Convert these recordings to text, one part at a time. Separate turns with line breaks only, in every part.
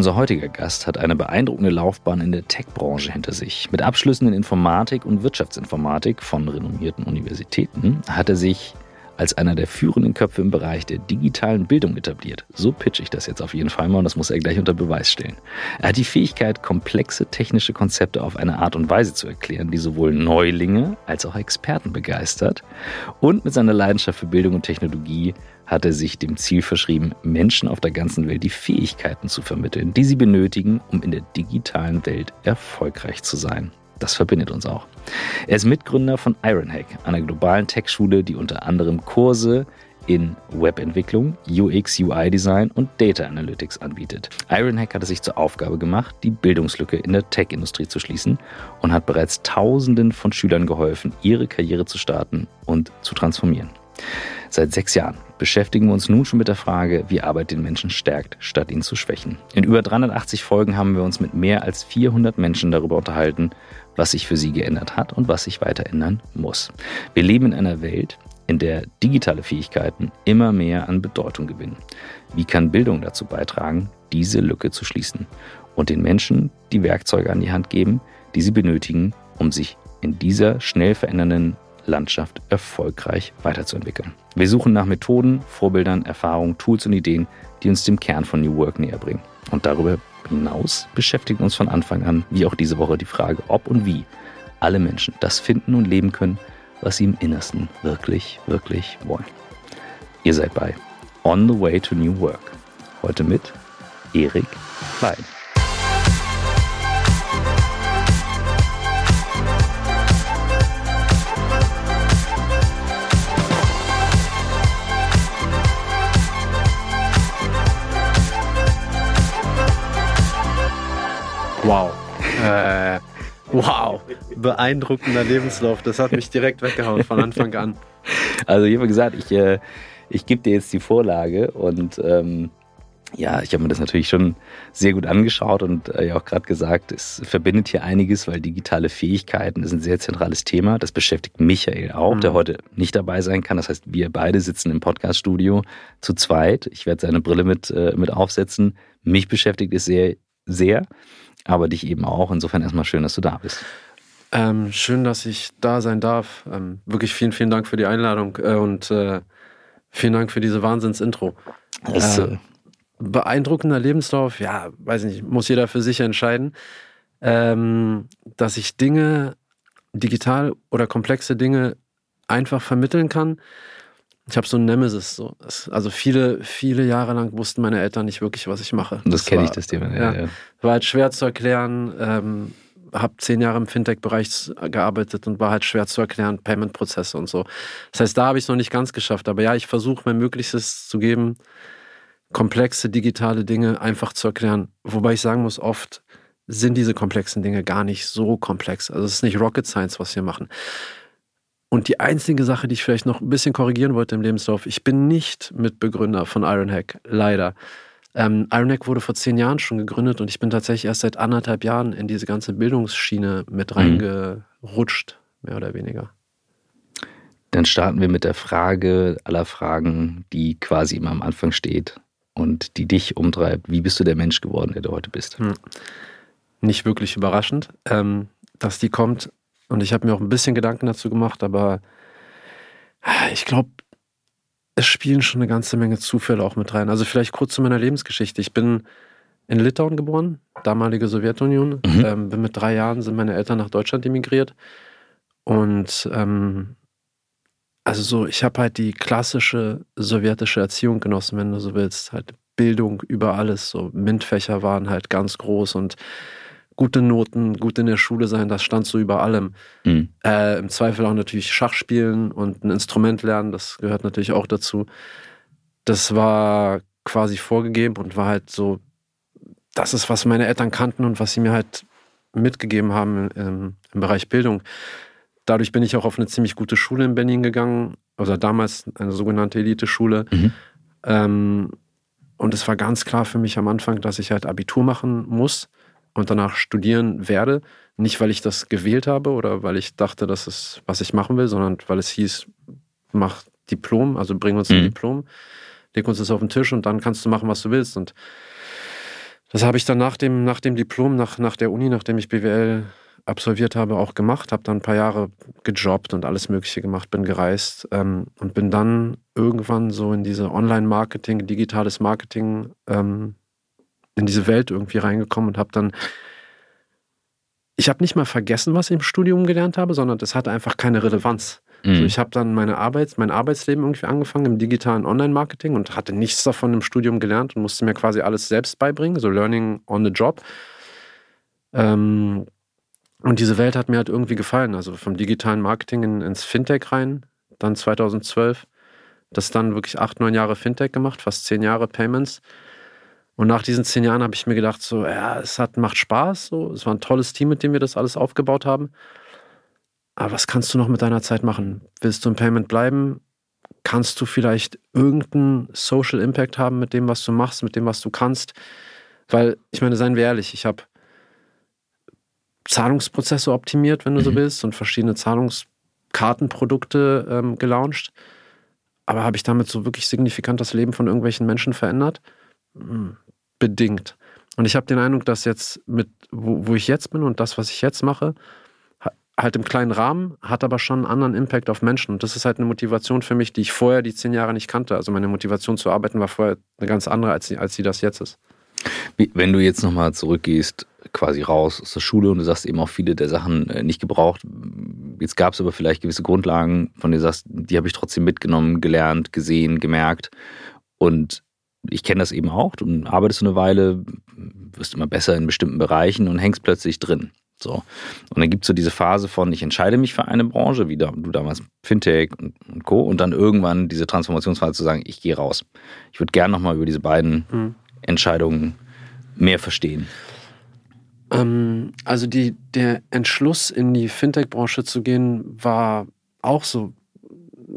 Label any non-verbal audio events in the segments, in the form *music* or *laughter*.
Unser heutiger Gast hat eine beeindruckende Laufbahn in der Tech-Branche hinter sich. Mit Abschlüssen in Informatik und Wirtschaftsinformatik von renommierten Universitäten hat er sich als einer der führenden Köpfe im Bereich der digitalen Bildung etabliert. So pitch ich das jetzt auf jeden Fall mal und das muss er gleich unter Beweis stellen. Er hat die Fähigkeit, komplexe technische Konzepte auf eine Art und Weise zu erklären, die sowohl Neulinge als auch Experten begeistert. Und mit seiner Leidenschaft für Bildung und Technologie hat er sich dem Ziel verschrieben, Menschen auf der ganzen Welt die Fähigkeiten zu vermitteln, die sie benötigen, um in der digitalen Welt erfolgreich zu sein. Das verbindet uns auch. Er ist Mitgründer von Ironhack, einer globalen Tech-Schule, die unter anderem Kurse in Webentwicklung, UX, UI-Design und Data Analytics anbietet. Ironhack hat es sich zur Aufgabe gemacht, die Bildungslücke in der Tech-Industrie zu schließen und hat bereits Tausenden von Schülern geholfen, ihre Karriere zu starten und zu transformieren. Seit sechs Jahren beschäftigen wir uns nun schon mit der Frage, wie Arbeit den Menschen stärkt, statt ihn zu schwächen. In über 380 Folgen haben wir uns mit mehr als 400 Menschen darüber unterhalten, was sich für sie geändert hat und was sich weiter ändern muss. Wir leben in einer Welt, in der digitale Fähigkeiten immer mehr an Bedeutung gewinnen. Wie kann Bildung dazu beitragen, diese Lücke zu schließen und den Menschen die Werkzeuge an die Hand geben, die sie benötigen, um sich in dieser schnell verändernden Landschaft erfolgreich weiterzuentwickeln. Wir suchen nach Methoden, Vorbildern, Erfahrungen, Tools und Ideen, die uns dem Kern von New Work näher bringen. Und darüber hinaus beschäftigt uns von Anfang an, wie auch diese Woche, die Frage, ob und wie alle Menschen das finden und leben können, was sie im Innersten wirklich, wirklich wollen. Ihr seid bei On the Way to New Work. Heute mit Erik Klein.
Wow. Äh, wow. Beeindruckender Lebenslauf. Das hat mich direkt weggehauen von Anfang an.
Also ich habe gesagt, ich, äh, ich gebe dir jetzt die Vorlage und ähm, ja, ich habe mir das natürlich schon sehr gut angeschaut und äh, ja auch gerade gesagt, es verbindet hier einiges, weil digitale Fähigkeiten ist ein sehr zentrales Thema. Das beschäftigt Michael auch, mhm. der heute nicht dabei sein kann. Das heißt, wir beide sitzen im Podcaststudio zu zweit. Ich werde seine Brille mit, äh, mit aufsetzen. Mich beschäftigt es sehr, sehr aber dich eben auch. Insofern erstmal schön, dass du da bist.
Ähm, schön, dass ich da sein darf. Ähm, wirklich vielen, vielen Dank für die Einladung äh, und äh, vielen Dank für diese Wahnsinns-Intro. Äh, beeindruckender Lebenslauf, ja, weiß nicht, muss jeder für sich entscheiden. Ähm, dass ich Dinge, digital oder komplexe Dinge einfach vermitteln kann, ich habe so ein Nemesis. So. Also viele, viele Jahre lang wussten meine Eltern nicht wirklich, was ich mache.
Das, das kenne ich, das Thema. Ja,
ja. War halt schwer zu erklären. Ähm, habe zehn Jahre im Fintech-Bereich gearbeitet und war halt schwer zu erklären, Payment-Prozesse und so. Das heißt, da habe ich es noch nicht ganz geschafft. Aber ja, ich versuche mein Möglichstes zu geben, komplexe digitale Dinge einfach zu erklären. Wobei ich sagen muss, oft sind diese komplexen Dinge gar nicht so komplex. Also es ist nicht Rocket Science, was wir machen. Und die einzige Sache, die ich vielleicht noch ein bisschen korrigieren wollte im Lebenslauf, ich bin nicht Mitbegründer von Ironhack, leider. Ähm, Ironhack wurde vor zehn Jahren schon gegründet und ich bin tatsächlich erst seit anderthalb Jahren in diese ganze Bildungsschiene mit mhm. reingerutscht, mehr oder weniger.
Dann starten wir mit der Frage aller Fragen, die quasi immer am Anfang steht und die dich umtreibt. Wie bist du der Mensch geworden, der du heute bist? Hm.
Nicht wirklich überraschend. Ähm, dass die kommt, und ich habe mir auch ein bisschen Gedanken dazu gemacht, aber ich glaube, es spielen schon eine ganze Menge Zufälle auch mit rein. Also vielleicht kurz zu meiner Lebensgeschichte. Ich bin in Litauen geboren, damalige Sowjetunion. Mhm. Ähm, bin mit drei Jahren sind meine Eltern nach Deutschland emigriert. Und ähm, also so, ich habe halt die klassische sowjetische Erziehung genossen, wenn du so willst. Halt Bildung über alles. So MINT-Fächer waren halt ganz groß und gute Noten, gut in der Schule sein, das stand so über allem. Mhm. Äh, Im Zweifel auch natürlich Schach spielen und ein Instrument lernen, das gehört natürlich auch dazu. Das war quasi vorgegeben und war halt so, das ist, was meine Eltern kannten und was sie mir halt mitgegeben haben im, im Bereich Bildung. Dadurch bin ich auch auf eine ziemlich gute Schule in Berlin gegangen, also damals eine sogenannte Elite-Schule. Mhm. Ähm, und es war ganz klar für mich am Anfang, dass ich halt Abitur machen muss und danach studieren werde. Nicht, weil ich das gewählt habe oder weil ich dachte, das ist, was ich machen will, sondern weil es hieß, mach Diplom, also bring uns ein mhm. Diplom, leg uns das auf den Tisch und dann kannst du machen, was du willst. Und Das habe ich dann nach dem, nach dem Diplom, nach, nach der Uni, nachdem ich BWL absolviert habe, auch gemacht. Habe dann ein paar Jahre gejobbt und alles Mögliche gemacht, bin gereist ähm, und bin dann irgendwann so in diese Online-Marketing, digitales Marketing, ähm, in diese Welt irgendwie reingekommen und habe dann ich habe nicht mal vergessen, was ich im Studium gelernt habe, sondern das hatte einfach keine Relevanz. Mhm. Also ich habe dann meine Arbeit, mein Arbeitsleben irgendwie angefangen im digitalen Online-Marketing und hatte nichts davon im Studium gelernt und musste mir quasi alles selbst beibringen, so Learning on the Job. Ähm, und diese Welt hat mir halt irgendwie gefallen. Also vom digitalen Marketing in, ins Fintech rein, dann 2012. Das dann wirklich acht, neun Jahre Fintech gemacht, fast zehn Jahre Payments. Und nach diesen zehn Jahren habe ich mir gedacht, so, ja, es hat, macht Spaß. So. Es war ein tolles Team, mit dem wir das alles aufgebaut haben. Aber was kannst du noch mit deiner Zeit machen? Willst du im Payment bleiben? Kannst du vielleicht irgendeinen Social Impact haben mit dem, was du machst, mit dem, was du kannst? Weil, ich meine, seien wir ehrlich, ich habe Zahlungsprozesse optimiert, wenn du mhm. so willst, und verschiedene Zahlungskartenprodukte ähm, gelauncht. Aber habe ich damit so wirklich signifikant das Leben von irgendwelchen Menschen verändert? Bedingt. Und ich habe den Eindruck, dass jetzt mit, wo, wo ich jetzt bin und das, was ich jetzt mache, halt im kleinen Rahmen, hat aber schon einen anderen Impact auf Menschen. Und das ist halt eine Motivation für mich, die ich vorher die zehn Jahre nicht kannte. Also meine Motivation zu arbeiten war vorher eine ganz andere, als sie, als sie das jetzt ist.
Wenn du jetzt nochmal zurückgehst, quasi raus aus der Schule und du sagst eben auch viele der Sachen äh, nicht gebraucht. Jetzt gab es aber vielleicht gewisse Grundlagen, von denen du sagst, die habe ich trotzdem mitgenommen, gelernt, gesehen, gemerkt. Und ich kenne das eben auch. Du arbeitest eine Weile, wirst immer besser in bestimmten Bereichen und hängst plötzlich drin. So. Und dann gibt es so diese Phase von, ich entscheide mich für eine Branche, wie du damals Fintech und, und Co. Und dann irgendwann diese Transformationsphase zu sagen, ich gehe raus. Ich würde gerne nochmal über diese beiden mhm. Entscheidungen mehr verstehen.
Ähm, also die, der Entschluss, in die Fintech-Branche zu gehen, war auch so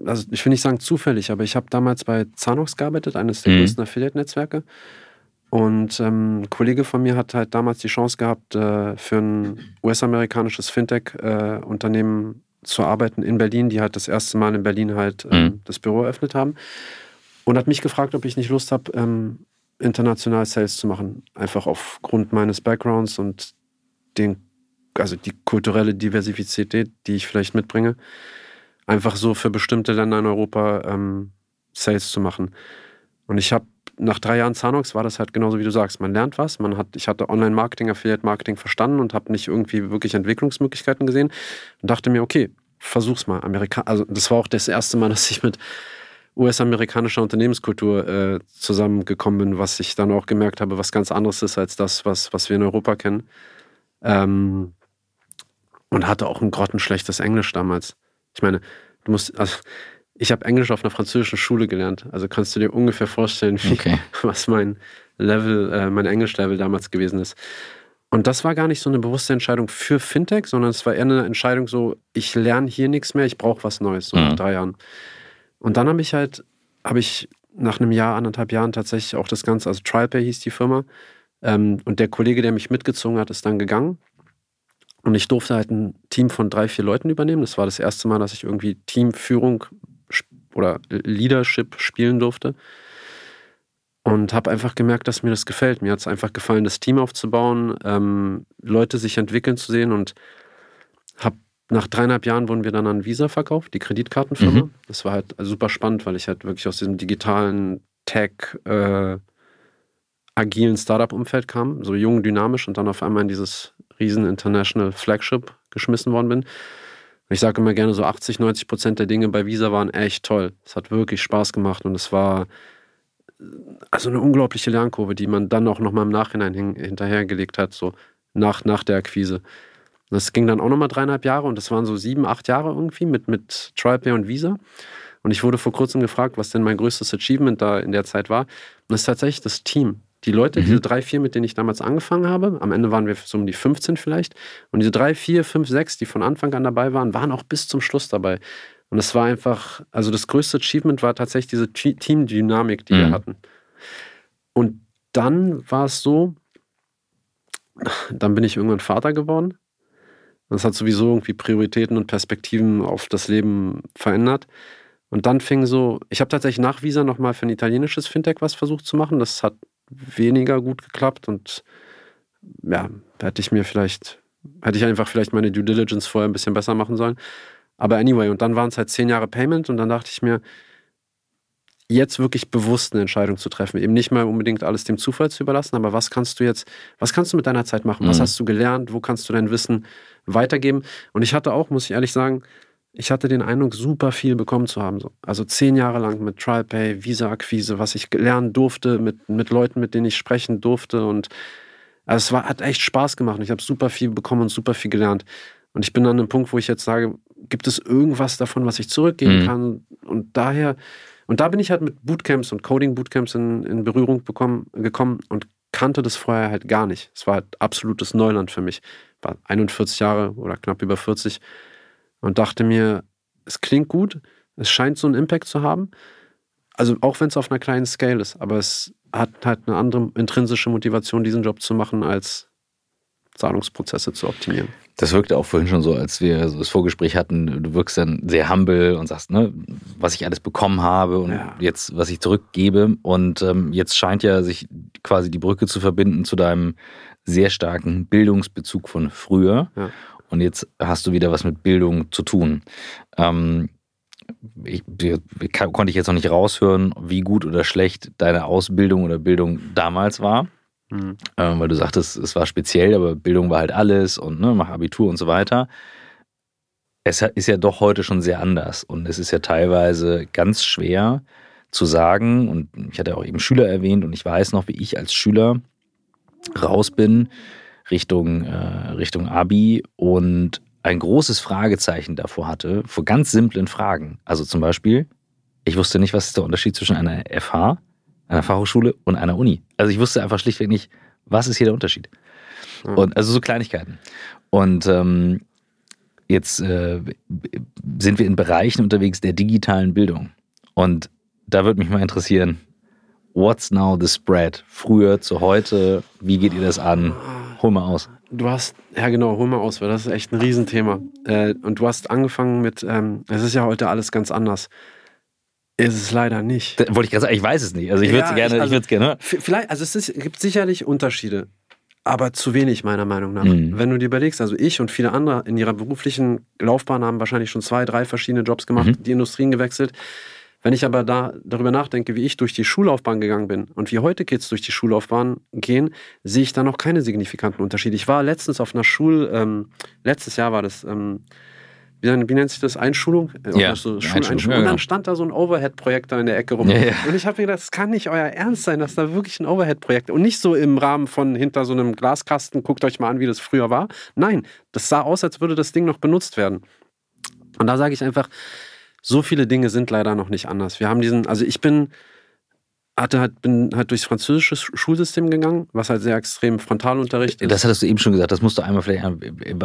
also ich will nicht sagen zufällig, aber ich habe damals bei Zanox gearbeitet, eines der mhm. größten Affiliate-Netzwerke. Und ähm, ein Kollege von mir hat halt damals die Chance gehabt, äh, für ein US-amerikanisches Fintech-Unternehmen äh, zu arbeiten in Berlin, die halt das erste Mal in Berlin halt äh, mhm. das Büro eröffnet haben. Und hat mich gefragt, ob ich nicht Lust habe, ähm, international Sales zu machen. Einfach aufgrund meines Backgrounds und den, also die kulturelle Diversität, die ich vielleicht mitbringe einfach so für bestimmte Länder in Europa ähm, Sales zu machen. Und ich habe nach drei Jahren Zanox war das halt genauso wie du sagst. Man lernt was. Man hat, ich hatte Online-Marketing, Affiliate-Marketing verstanden und habe nicht irgendwie wirklich Entwicklungsmöglichkeiten gesehen und dachte mir, okay, versuch's mal. Amerika also das war auch das erste Mal, *laughs* dass ich mit US-amerikanischer Unternehmenskultur äh, zusammengekommen bin, was ich dann auch gemerkt habe, was ganz anderes ist als das, was, was wir in Europa kennen. Ähm, und hatte auch ein grottenschlechtes Englisch damals. Ich meine, du musst, also ich habe Englisch auf einer französischen Schule gelernt. Also kannst du dir ungefähr vorstellen, wie, okay. *laughs* was mein Level, äh, mein Englisch-Level damals gewesen ist. Und das war gar nicht so eine bewusste Entscheidung für Fintech, sondern es war eher eine Entscheidung so, ich lerne hier nichts mehr, ich brauche was Neues, so mhm. nach drei Jahren. Und dann habe ich halt, habe ich nach einem Jahr, anderthalb Jahren tatsächlich auch das Ganze, also TrialPay hieß die Firma. Ähm, und der Kollege, der mich mitgezogen hat, ist dann gegangen. Und ich durfte halt ein Team von drei, vier Leuten übernehmen. Das war das erste Mal, dass ich irgendwie Teamführung oder Leadership spielen durfte. Und habe einfach gemerkt, dass mir das gefällt. Mir hat es einfach gefallen, das Team aufzubauen, ähm, Leute sich entwickeln zu sehen. Und habe nach dreieinhalb Jahren wurden wir dann an Visa verkauft, die Kreditkartenfirma. Mhm. Das war halt super spannend, weil ich halt wirklich aus diesem digitalen Tech, äh, agilen Startup-Umfeld kam, so jung, dynamisch und dann auf einmal in dieses riesen International Flagship geschmissen worden bin. Ich sage immer gerne, so 80, 90 Prozent der Dinge bei Visa waren echt toll. Es hat wirklich Spaß gemacht und es war also eine unglaubliche Lernkurve, die man dann auch nochmal im Nachhinein hin, hinterhergelegt hat, so nach, nach der Akquise. Das ging dann auch nochmal dreieinhalb Jahre und das waren so sieben, acht Jahre irgendwie mit, mit TrialPay und Visa. Und ich wurde vor kurzem gefragt, was denn mein größtes Achievement da in der Zeit war. Und das ist tatsächlich das Team. Die Leute, mhm. diese drei, vier, mit denen ich damals angefangen habe, am Ende waren wir so um die 15 vielleicht. Und diese drei, vier, fünf, sechs, die von Anfang an dabei waren, waren auch bis zum Schluss dabei. Und es war einfach, also das größte Achievement war tatsächlich diese Team-Dynamik, die mhm. wir hatten. Und dann war es so, dann bin ich irgendwann Vater geworden. Das hat sowieso irgendwie Prioritäten und Perspektiven auf das Leben verändert. Und dann fing so, ich habe tatsächlich nach Visa nochmal für ein italienisches Fintech was versucht zu machen. Das hat weniger gut geklappt und ja, hätte ich mir vielleicht, hätte ich einfach vielleicht meine Due Diligence vorher ein bisschen besser machen sollen. Aber anyway, und dann waren es halt zehn Jahre Payment und dann dachte ich mir, jetzt wirklich bewusst eine Entscheidung zu treffen. Eben nicht mal unbedingt alles dem Zufall zu überlassen, aber was kannst du jetzt, was kannst du mit deiner Zeit machen? Was mhm. hast du gelernt? Wo kannst du dein Wissen weitergeben? Und ich hatte auch, muss ich ehrlich sagen, ich hatte den Eindruck, super viel bekommen zu haben. Also zehn Jahre lang mit TrialPay, Visa-Akquise, was ich lernen durfte, mit, mit Leuten, mit denen ich sprechen durfte. Und also es war, hat echt Spaß gemacht. Ich habe super viel bekommen und super viel gelernt. Und ich bin an einem Punkt, wo ich jetzt sage, gibt es irgendwas davon, was ich zurückgeben mhm. kann? Und daher und da bin ich halt mit Bootcamps und Coding-Bootcamps in, in Berührung bekommen, gekommen und kannte das vorher halt gar nicht. Es war halt absolutes Neuland für mich. War 41 Jahre oder knapp über 40 und dachte mir, es klingt gut, es scheint so einen Impact zu haben. Also auch wenn es auf einer kleinen Scale ist, aber es hat halt eine andere intrinsische Motivation, diesen Job zu machen, als Zahlungsprozesse zu optimieren.
Das wirkte auch vorhin schon so, als wir so das Vorgespräch hatten. Du wirkst dann sehr humble und sagst, ne, was ich alles bekommen habe und ja. jetzt, was ich zurückgebe. Und ähm, jetzt scheint ja sich quasi die Brücke zu verbinden zu deinem sehr starken Bildungsbezug von früher. Ja. Und jetzt hast du wieder was mit Bildung zu tun. Ähm, ich, ich, konnte ich jetzt noch nicht raushören, wie gut oder schlecht deine Ausbildung oder Bildung damals war. Mhm. Ähm, weil du sagtest, es war speziell, aber Bildung war halt alles und ne, mach Abitur und so weiter. Es ist ja doch heute schon sehr anders und es ist ja teilweise ganz schwer zu sagen, und ich hatte auch eben Schüler erwähnt und ich weiß noch, wie ich als Schüler raus bin Richtung, äh, Richtung Abi und ein großes Fragezeichen davor hatte, vor ganz simplen Fragen. Also zum Beispiel, ich wusste nicht, was ist der Unterschied zwischen einer FH einer Fachhochschule und einer Uni. Also ich wusste einfach schlichtweg nicht, was ist hier der Unterschied. Mhm. Und also so Kleinigkeiten. Und ähm, jetzt äh, sind wir in Bereichen unterwegs der digitalen Bildung. Und da würde mich mal interessieren, what's now the spread? Früher zu heute, wie geht ihr das an? Hol mal aus.
Du hast, ja genau, hol mal aus, weil das ist echt ein Riesenthema. Äh, und du hast angefangen mit, ähm, es ist ja heute alles ganz anders. Ist es leider nicht.
Da, wollte ich gerade sagen, ich weiß es nicht. Also ich würde es gerne,
also,
ich gerne.
Vielleicht, also es ist, gibt sicherlich Unterschiede, aber zu wenig meiner Meinung nach. Mhm. Wenn du dir überlegst, also ich und viele andere in ihrer beruflichen Laufbahn haben wahrscheinlich schon zwei, drei verschiedene Jobs gemacht, mhm. die Industrien gewechselt. Wenn ich aber da darüber nachdenke, wie ich durch die Schullaufbahn gegangen bin und wie heute Kids durch die Schullaufbahn gehen, sehe ich da noch keine signifikanten Unterschiede. Ich war letztens auf einer Schul, ähm, letztes Jahr war das, ähm, wie, wie nennt sich das, Einschulung?
Äh, ja, so
Schuleinschulung. Ja, und dann genau. stand da so ein Overhead-Projektor in der Ecke rum. Ja. Und ich habe mir gedacht, das kann nicht euer Ernst sein, dass da wirklich ein Overhead-Projekt und nicht so im Rahmen von hinter so einem Glaskasten, guckt euch mal an, wie das früher war. Nein, das sah aus, als würde das Ding noch benutzt werden. Und da sage ich einfach, so viele Dinge sind leider noch nicht anders. Wir haben diesen, also ich bin hatte halt, bin halt durchs französische Schulsystem gegangen, was halt sehr extrem Frontalunterricht
ist. Das hattest du eben schon gesagt, das musst du einmal vielleicht,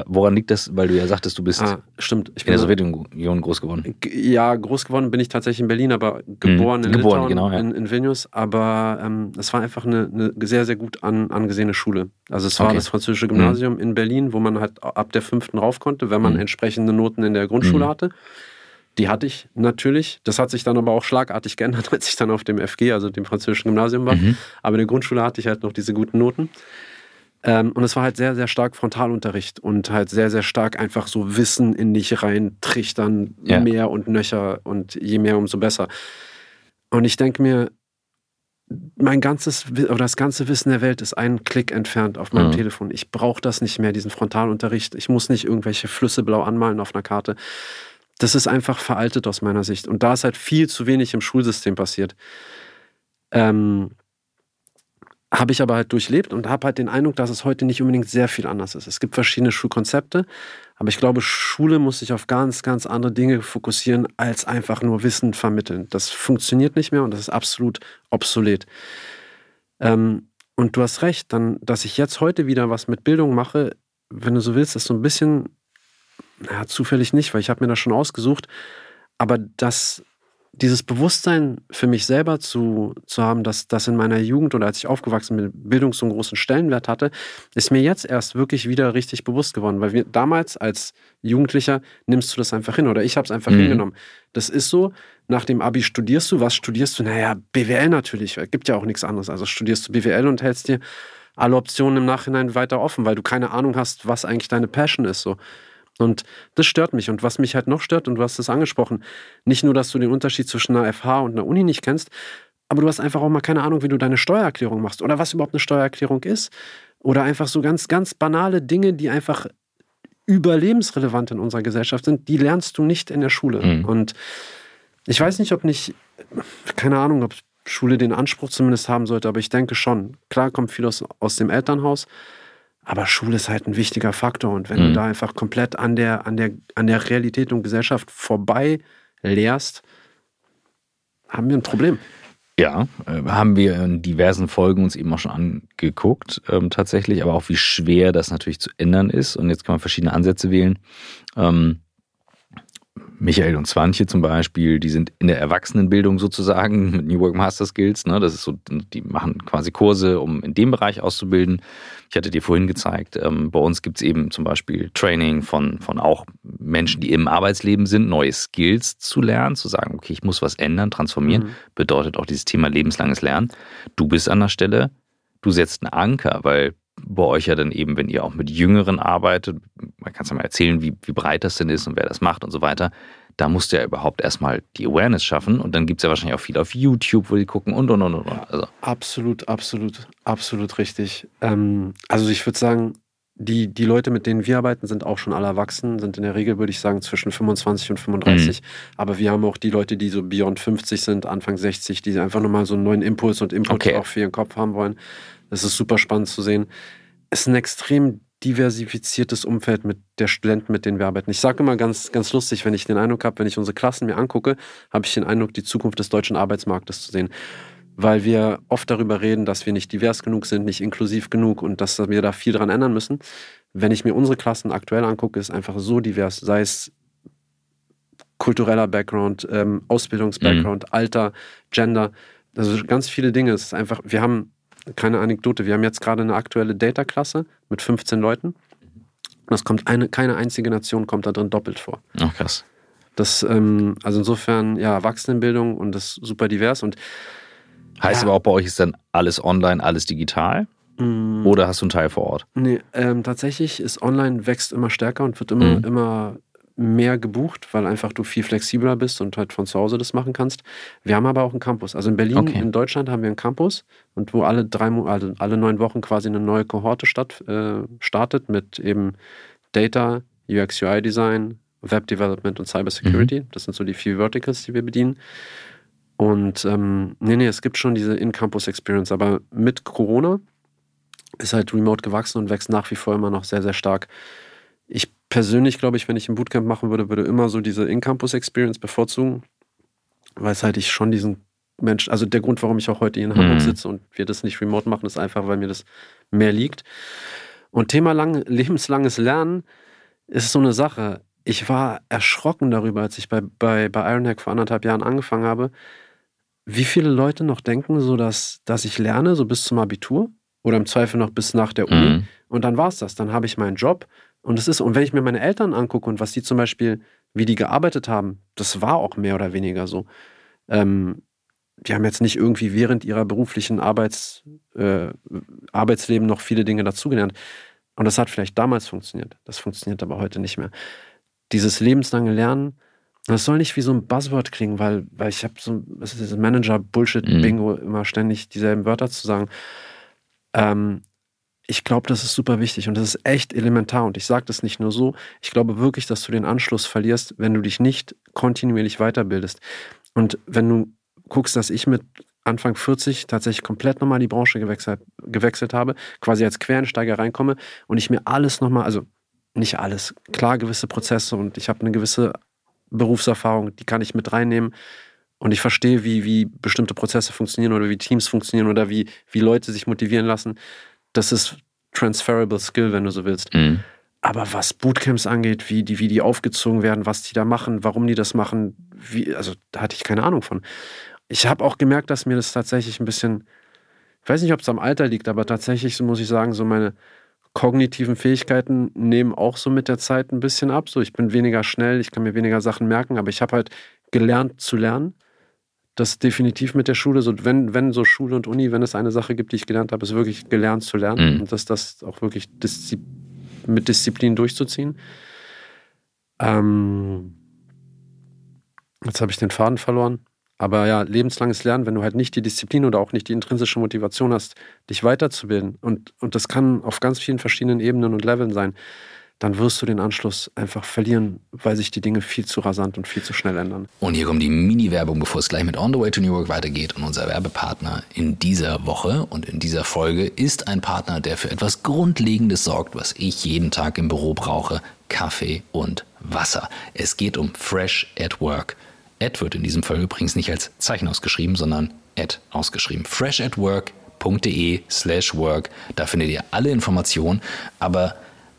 woran liegt das? Weil du ja sagtest, du bist
ah, stimmt.
Ich in der Sowjetunion groß geworden.
Ja, groß geworden bin ich tatsächlich in Berlin, aber geboren hm, in
geboren,
Litauen,
genau,
ja. in, in Vilnius. Aber ähm, es war einfach eine, eine, sehr, sehr gut an, angesehene Schule. Also es war okay. das französische Gymnasium hm. in Berlin, wo man halt ab der fünften rauf konnte, wenn man hm. entsprechende Noten in der Grundschule hm. hatte. Die hatte ich natürlich. Das hat sich dann aber auch schlagartig *laughs* geändert, als ich dann auf dem FG, also dem französischen Gymnasium war. Mhm. Aber in der Grundschule hatte ich halt noch diese guten Noten. Ähm, und es war halt sehr, sehr stark Frontalunterricht und halt sehr, sehr stark einfach so Wissen in dich rein trichtern, ja. mehr und nöcher und je mehr, umso besser. Und ich denke mir, mein ganzes oder das ganze Wissen der Welt ist einen Klick entfernt auf meinem mhm. Telefon. Ich brauche das nicht mehr, diesen Frontalunterricht. Ich muss nicht irgendwelche Flüsse blau anmalen auf einer Karte das ist einfach veraltet aus meiner Sicht. Und da ist halt viel zu wenig im Schulsystem passiert. Ähm, habe ich aber halt durchlebt und habe halt den Eindruck, dass es heute nicht unbedingt sehr viel anders ist. Es gibt verschiedene Schulkonzepte, aber ich glaube, Schule muss sich auf ganz, ganz andere Dinge fokussieren, als einfach nur Wissen vermitteln. Das funktioniert nicht mehr und das ist absolut obsolet. Ähm, und du hast recht, dann, dass ich jetzt heute wieder was mit Bildung mache, wenn du so willst, ist so ein bisschen ja, zufällig nicht, weil ich habe mir das schon ausgesucht. Aber das, dieses Bewusstsein für mich selber zu, zu haben, dass das in meiner Jugend oder als ich aufgewachsen bin, Bildung so einen großen Stellenwert hatte, ist mir jetzt erst wirklich wieder richtig bewusst geworden. Weil wir damals als Jugendlicher nimmst du das einfach hin oder ich habe es einfach mhm. hingenommen. Das ist so, nach dem Abi studierst du, was studierst du? Naja, BWL natürlich, gibt ja auch nichts anderes. Also studierst du BWL und hältst dir alle Optionen im Nachhinein weiter offen, weil du keine Ahnung hast, was eigentlich deine Passion ist. So. Und das stört mich. Und was mich halt noch stört, und du hast es angesprochen, nicht nur, dass du den Unterschied zwischen einer FH und einer Uni nicht kennst, aber du hast einfach auch mal keine Ahnung, wie du deine Steuererklärung machst oder was überhaupt eine Steuererklärung ist. Oder einfach so ganz, ganz banale Dinge, die einfach überlebensrelevant in unserer Gesellschaft sind, die lernst du nicht in der Schule. Mhm. Und ich weiß nicht, ob nicht, keine Ahnung, ob Schule den Anspruch zumindest haben sollte, aber ich denke schon. Klar kommt viel aus, aus dem Elternhaus, aber Schule ist halt ein wichtiger Faktor. Und wenn mhm. du da einfach komplett an der, an, der, an der Realität und Gesellschaft vorbei lehrst, haben wir ein Problem.
Ja, äh, haben wir in diversen Folgen uns eben auch schon angeguckt, ähm, tatsächlich, aber auch wie schwer das natürlich zu ändern ist. Und jetzt kann man verschiedene Ansätze wählen. Ähm, Michael und Swantje zum Beispiel, die sind in der Erwachsenenbildung sozusagen mit New Work Master Skills. Ne? Das ist so, die machen quasi Kurse, um in dem Bereich auszubilden. Ich hatte dir vorhin gezeigt, ähm, bei uns gibt es eben zum Beispiel Training von, von auch Menschen, die im Arbeitsleben sind, neue Skills zu lernen, zu sagen, okay, ich muss was ändern, transformieren, mhm. bedeutet auch dieses Thema lebenslanges Lernen. Du bist an der Stelle, du setzt einen Anker, weil bei euch ja dann eben, wenn ihr auch mit Jüngeren arbeitet, man kann es ja mal erzählen, wie, wie breit das denn ist und wer das macht und so weiter, da musst du ja überhaupt erstmal die Awareness schaffen und dann gibt es ja wahrscheinlich auch viel auf YouTube, wo die gucken und und und und.
Also. Absolut, absolut, absolut richtig. Ähm, also ich würde sagen, die, die Leute, mit denen wir arbeiten, sind auch schon alle erwachsen, sind in der Regel, würde ich sagen, zwischen 25 und 35. Mhm. Aber wir haben auch die Leute, die so beyond 50 sind, Anfang 60, die einfach nochmal so einen neuen Impuls und Input okay. auch für ihren Kopf haben wollen. Das ist super spannend zu sehen. Es ist ein extrem diversifiziertes Umfeld mit der Studenten, mit denen wir arbeiten. Ich sage immer ganz, ganz lustig, wenn ich den Eindruck habe, wenn ich unsere Klassen mir angucke, habe ich den Eindruck, die Zukunft des deutschen Arbeitsmarktes zu sehen. Weil wir oft darüber reden, dass wir nicht divers genug sind, nicht inklusiv genug und dass wir da viel dran ändern müssen. Wenn ich mir unsere Klassen aktuell angucke, ist einfach so divers, sei es kultureller Background, ähm, Ausbildungsbackground, mhm. Alter, Gender, also ganz viele Dinge. Es ist einfach, wir haben keine Anekdote. Wir haben jetzt gerade eine aktuelle Data-Klasse mit 15 Leuten. Und das kommt eine, keine einzige Nation kommt da drin doppelt vor.
Ach, krass.
Das, ähm, also insofern, ja, Erwachsenenbildung und das super divers. Und
heißt ja, aber auch bei euch ist dann alles online, alles digital? Mm. Oder hast du einen Teil vor Ort?
Nee, ähm, tatsächlich ist online wächst immer stärker und wird immer, mhm. immer mehr gebucht, weil einfach du viel flexibler bist und halt von zu Hause das machen kannst. Wir haben aber auch einen Campus. Also in Berlin, okay. in Deutschland haben wir einen Campus und wo alle drei, also alle neun Wochen quasi eine neue Kohorte statt, äh, startet mit eben Data, UX, UI Design, Web Development und Cyber Security. Mhm. Das sind so die vier Verticals, die wir bedienen. Und ähm, nee, nee, es gibt schon diese In-Campus-Experience, aber mit Corona ist halt Remote gewachsen und wächst nach wie vor immer noch sehr, sehr stark. Ich persönlich, glaube ich, wenn ich ein Bootcamp machen würde, würde immer so diese In-Campus-Experience bevorzugen, weil es halt ich schon diesen Mensch, also der Grund, warum ich auch heute hier in Hamburg mhm. sitze und wir das nicht remote machen, ist einfach, weil mir das mehr liegt. Und Thema lang, lebenslanges Lernen ist so eine Sache. Ich war erschrocken darüber, als ich bei, bei, bei Ironhack vor anderthalb Jahren angefangen habe, wie viele Leute noch denken, so dass, dass ich lerne, so bis zum Abitur oder im Zweifel noch bis nach der Uni. Mhm. Und dann war es das. Dann habe ich meinen Job und es ist, und wenn ich mir meine Eltern angucke und was die zum Beispiel, wie die gearbeitet haben, das war auch mehr oder weniger so. Ähm, die haben jetzt nicht irgendwie während ihrer beruflichen Arbeits, äh, Arbeitsleben noch viele Dinge dazugelernt. Und das hat vielleicht damals funktioniert. Das funktioniert aber heute nicht mehr. Dieses lebenslange Lernen, das soll nicht wie so ein Buzzword klingen, weil, weil ich habe so, ist dieses Manager-Bullshit-Bingo, mhm. immer ständig dieselben Wörter zu sagen. Ähm, ich glaube, das ist super wichtig und das ist echt elementar. Und ich sage das nicht nur so. Ich glaube wirklich, dass du den Anschluss verlierst, wenn du dich nicht kontinuierlich weiterbildest. Und wenn du guckst, dass ich mit Anfang 40 tatsächlich komplett nochmal die Branche gewechselt, gewechselt habe, quasi als Quereinsteiger reinkomme und ich mir alles nochmal, also nicht alles, klar gewisse Prozesse und ich habe eine gewisse Berufserfahrung, die kann ich mit reinnehmen und ich verstehe, wie, wie bestimmte Prozesse funktionieren oder wie Teams funktionieren oder wie, wie Leute sich motivieren lassen das ist transferable Skill, wenn du so willst. Mhm. Aber was Bootcamps angeht, wie die, wie die aufgezogen werden, was die da machen, warum die das machen, wie, also da hatte ich keine Ahnung von. Ich habe auch gemerkt, dass mir das tatsächlich ein bisschen, ich weiß nicht, ob es am Alter liegt, aber tatsächlich so muss ich sagen, so meine kognitiven Fähigkeiten nehmen auch so mit der Zeit ein bisschen ab. So, ich bin weniger schnell, ich kann mir weniger Sachen merken, aber ich habe halt gelernt zu lernen. Das definitiv mit der Schule. So, wenn, wenn so Schule und Uni, wenn es eine Sache gibt, die ich gelernt habe, ist wirklich gelernt zu lernen mhm. und dass das auch wirklich Diszi mit Disziplin durchzuziehen. Ähm, jetzt habe ich den Faden verloren. Aber ja, lebenslanges Lernen, wenn du halt nicht die Disziplin oder auch nicht die intrinsische Motivation hast, dich weiterzubilden, und, und das kann auf ganz vielen verschiedenen Ebenen und Leveln sein, dann wirst du den Anschluss einfach verlieren, weil sich die Dinge viel zu rasant und viel zu schnell ändern.
Und hier kommt die Mini-Werbung, bevor es gleich mit On the Way to New York weitergeht. Und unser Werbepartner in dieser Woche und in dieser Folge ist ein Partner, der für etwas Grundlegendes sorgt, was ich jeden Tag im Büro brauche. Kaffee und Wasser. Es geht um Fresh at Work. Ad wird in diesem Fall übrigens nicht als Zeichen ausgeschrieben, sondern Ad ausgeschrieben. freshatwork.de slash work. Da findet ihr alle Informationen. Aber